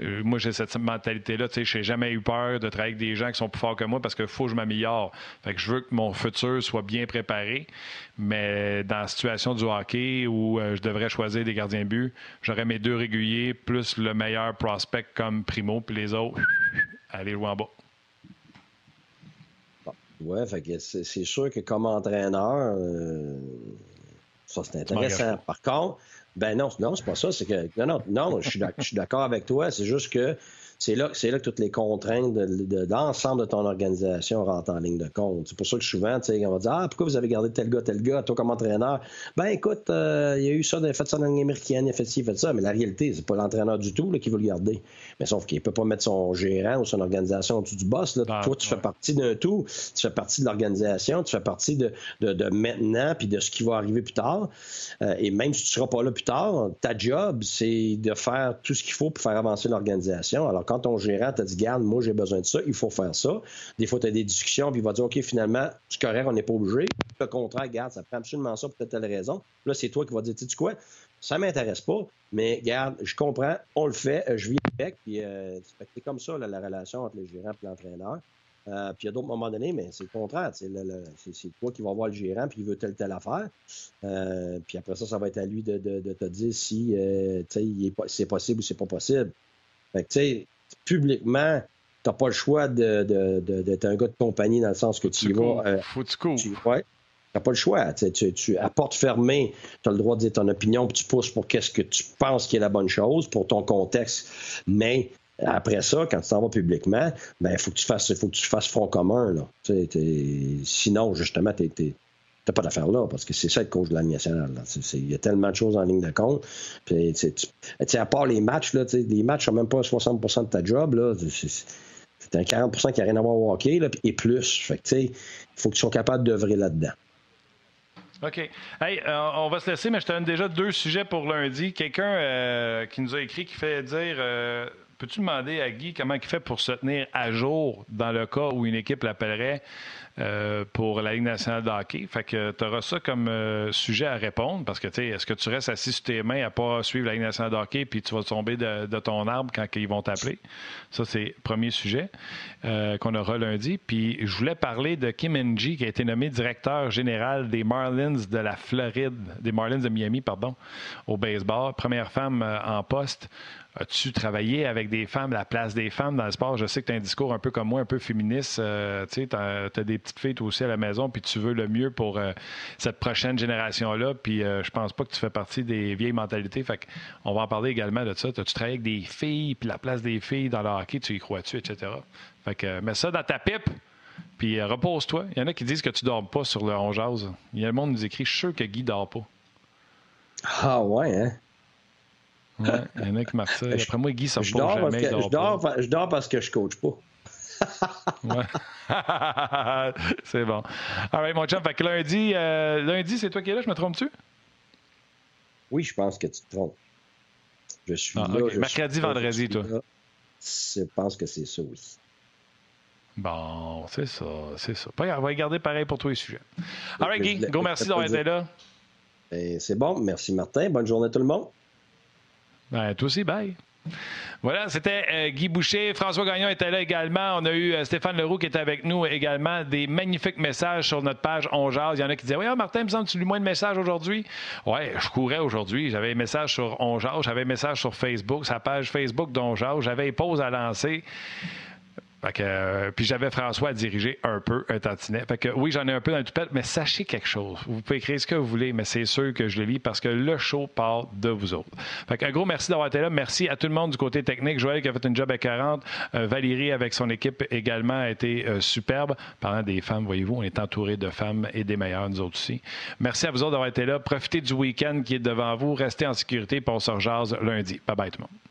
euh, moi, j'ai cette mentalité-là. Je n'ai jamais eu peur de travailler avec des gens qui sont plus forts que moi parce qu'il faut que je m'améliore. Fait que je veux que mon futur soit bien préparé. Mais dans la situation du hockey où euh, je devrais choisir des gardiens de but, j'aurais mes deux réguliers plus le meilleur prospect comme Primo, puis les autres, aller jouer en bas. Oui, c'est sûr que comme entraîneur, euh, ça c'est intéressant. Par contre, ben non, non, c'est pas ça. C'est que non, non, non, je suis d'accord avec toi. C'est juste que c'est là, c'est là que toutes les contraintes d'ensemble de, de, ton organisation rentrent en ligne de compte. C'est pour ça que souvent, on va dire Ah, pourquoi vous avez gardé tel gars, tel gars, toi comme entraîneur? Ben écoute, euh, il y a eu ça, il a fait ça dans l'Union américaine, il a fait ci, il a fait ça, mais la réalité, c'est pas l'entraîneur du tout là, qui veut le garder. Mais sauf qu'il peut pas mettre son gérant ou son organisation au-dessus du boss. Là. Ah, toi, tu fais partie d'un tout, tu fais partie de l'organisation, tu fais partie de, de, maintenant puis de ce qui va arriver plus tard. Euh, et même si tu seras pas là plus tard, ta job, c'est de faire tout ce qu'il faut pour faire avancer l'organisation. Alors, quand ton gérant t'a dit, garde, moi, j'ai besoin de ça, il faut faire ça. Des fois, tu as des discussions, puis il va dire, OK, finalement, c'est correct, on n'est pas obligé. Le contrat, garde, ça prend absolument ça pour telle raison. Là, c'est toi qui vas dire, tu sais quoi, ça m'intéresse pas, mais garde, je comprends, on le fait, je vis avec, puis euh, c'est comme ça, la relation entre le gérant et l'entraîneur. Euh, puis a d'autres moments donnés, mais c'est le contraire. C'est toi qui vas voir le gérant, puis il veut telle telle affaire. Euh, puis après ça, ça va être à lui de, te dire si euh, c'est possible ou c'est pas possible. Fait que, publiquement, t'as pas le choix d'être un gars de compagnie dans le sens que tu y vas. Faut que tu cours. Tu, ouais, t'as pas le choix. Tu, tu, à porte fermée, tu as le droit de dire ton opinion, puis tu pousses pour qu'est-ce que tu penses qui est la bonne chose pour ton contexte. Mais après ça, quand tu t'en vas publiquement, ben il faut que tu fasses, faut que tu fasses front commun. Là. sinon, justement, tu n'as pas d'affaire là, parce que c'est ça être coach de la nationale. Il y a tellement de choses en ligne de compte. Puis, à part les matchs, là, les matchs sont même pas 60% de ta job. C'est un 40% qui n'a rien à voir au hockey, là, et plus. Fait il faut que tu sois capable d'œuvrer là-dedans. OK. Hey, euh, on va se laisser, mais je te donne déjà deux sujets pour lundi. Quelqu'un euh, qui nous a écrit qui fait dire euh, Peux-tu demander à Guy comment il fait pour se tenir à jour dans le cas où une équipe l'appellerait euh, pour la Ligue nationale de hockey? Fait que tu auras ça comme euh, sujet à répondre parce que, tu sais, est-ce que tu restes assis sur tes mains à pas suivre la Ligue nationale de hockey puis tu vas tomber de, ton arbre quand ils vont t'appeler? Ça, c'est le premier sujet euh, qu'on aura lundi. Puis je voulais parler de Kim Ng qui a été nommé directeur général des Marlins de la Floride, des Marlins de Miami, pardon, au baseball. Première femme en poste. As-tu travaillé avec des femmes, la place des femmes dans le sport? Je sais que tu as un discours un peu comme moi, un peu féministe. Euh, tu as, des petites filles aussi à la maison, puis tu veux le mieux pour euh, cette prochaine génération-là. Puis euh, je pense pas que tu fais partie des vieilles mentalités. Fait on va en parler également de ça. As-tu travaillé avec des filles, puis la place des filles dans le hockey, tu y crois-tu, etc. Fait que mets ça dans ta pipe. Puis repose-toi. Il y en a qui disent que tu dors pas sur le on Il y a le monde qui nous écrit, je suis sûr que Guy dort pas. Ah ouais, hein? Ouais, il y en a qui marquent ça. Après moi, Guy, ça je dors jamais. Que, je, dors, je dors parce que je coach pas. ouais. c'est bon. All right, mon chum. Fait que lundi, euh, lundi c'est toi qui es là, je me trompe-tu? Oui, je pense que tu te trompes. Je suis ah, là. Mercredi, vendredi, toi. Je pense que c'est ça, oui. Bon, c'est ça, c'est ça. On va regarder pareil pour tous les sujets. All right, Guy, gros merci d'avoir été là. Ben, c'est bon. Merci, Martin. Bonne journée à tout le monde. Ben, toi aussi, bye. Voilà, c'était euh, Guy Boucher. François Gagnon était là également. On a eu euh, Stéphane Leroux qui était avec nous également. Des magnifiques messages sur notre page On Il y en a qui disaient Oui, Martin, me semble que tu lis moins de messages aujourd'hui. Oui, je courais aujourd'hui. J'avais un message sur On j'avais un message sur Facebook, sa page Facebook d'On J'avais une pause à lancer. Euh, puis j'avais François à diriger un peu un tantinet. Fait que oui, j'en ai un peu dans le toupette, mais sachez quelque chose. Vous pouvez écrire ce que vous voulez, mais c'est sûr que je le lis parce que le show parle de vous autres. Fait un gros merci d'avoir été là. Merci à tout le monde du côté technique. Joël qui a fait une job à 40. Euh, Valérie avec son équipe également a été euh, superbe. Parlant des femmes, voyez-vous, on est entouré de femmes et des meilleures, nous autres aussi. Merci à vous autres d'avoir été là. Profitez du week-end qui est devant vous. Restez en sécurité pour on se lundi. Bye bye tout le monde.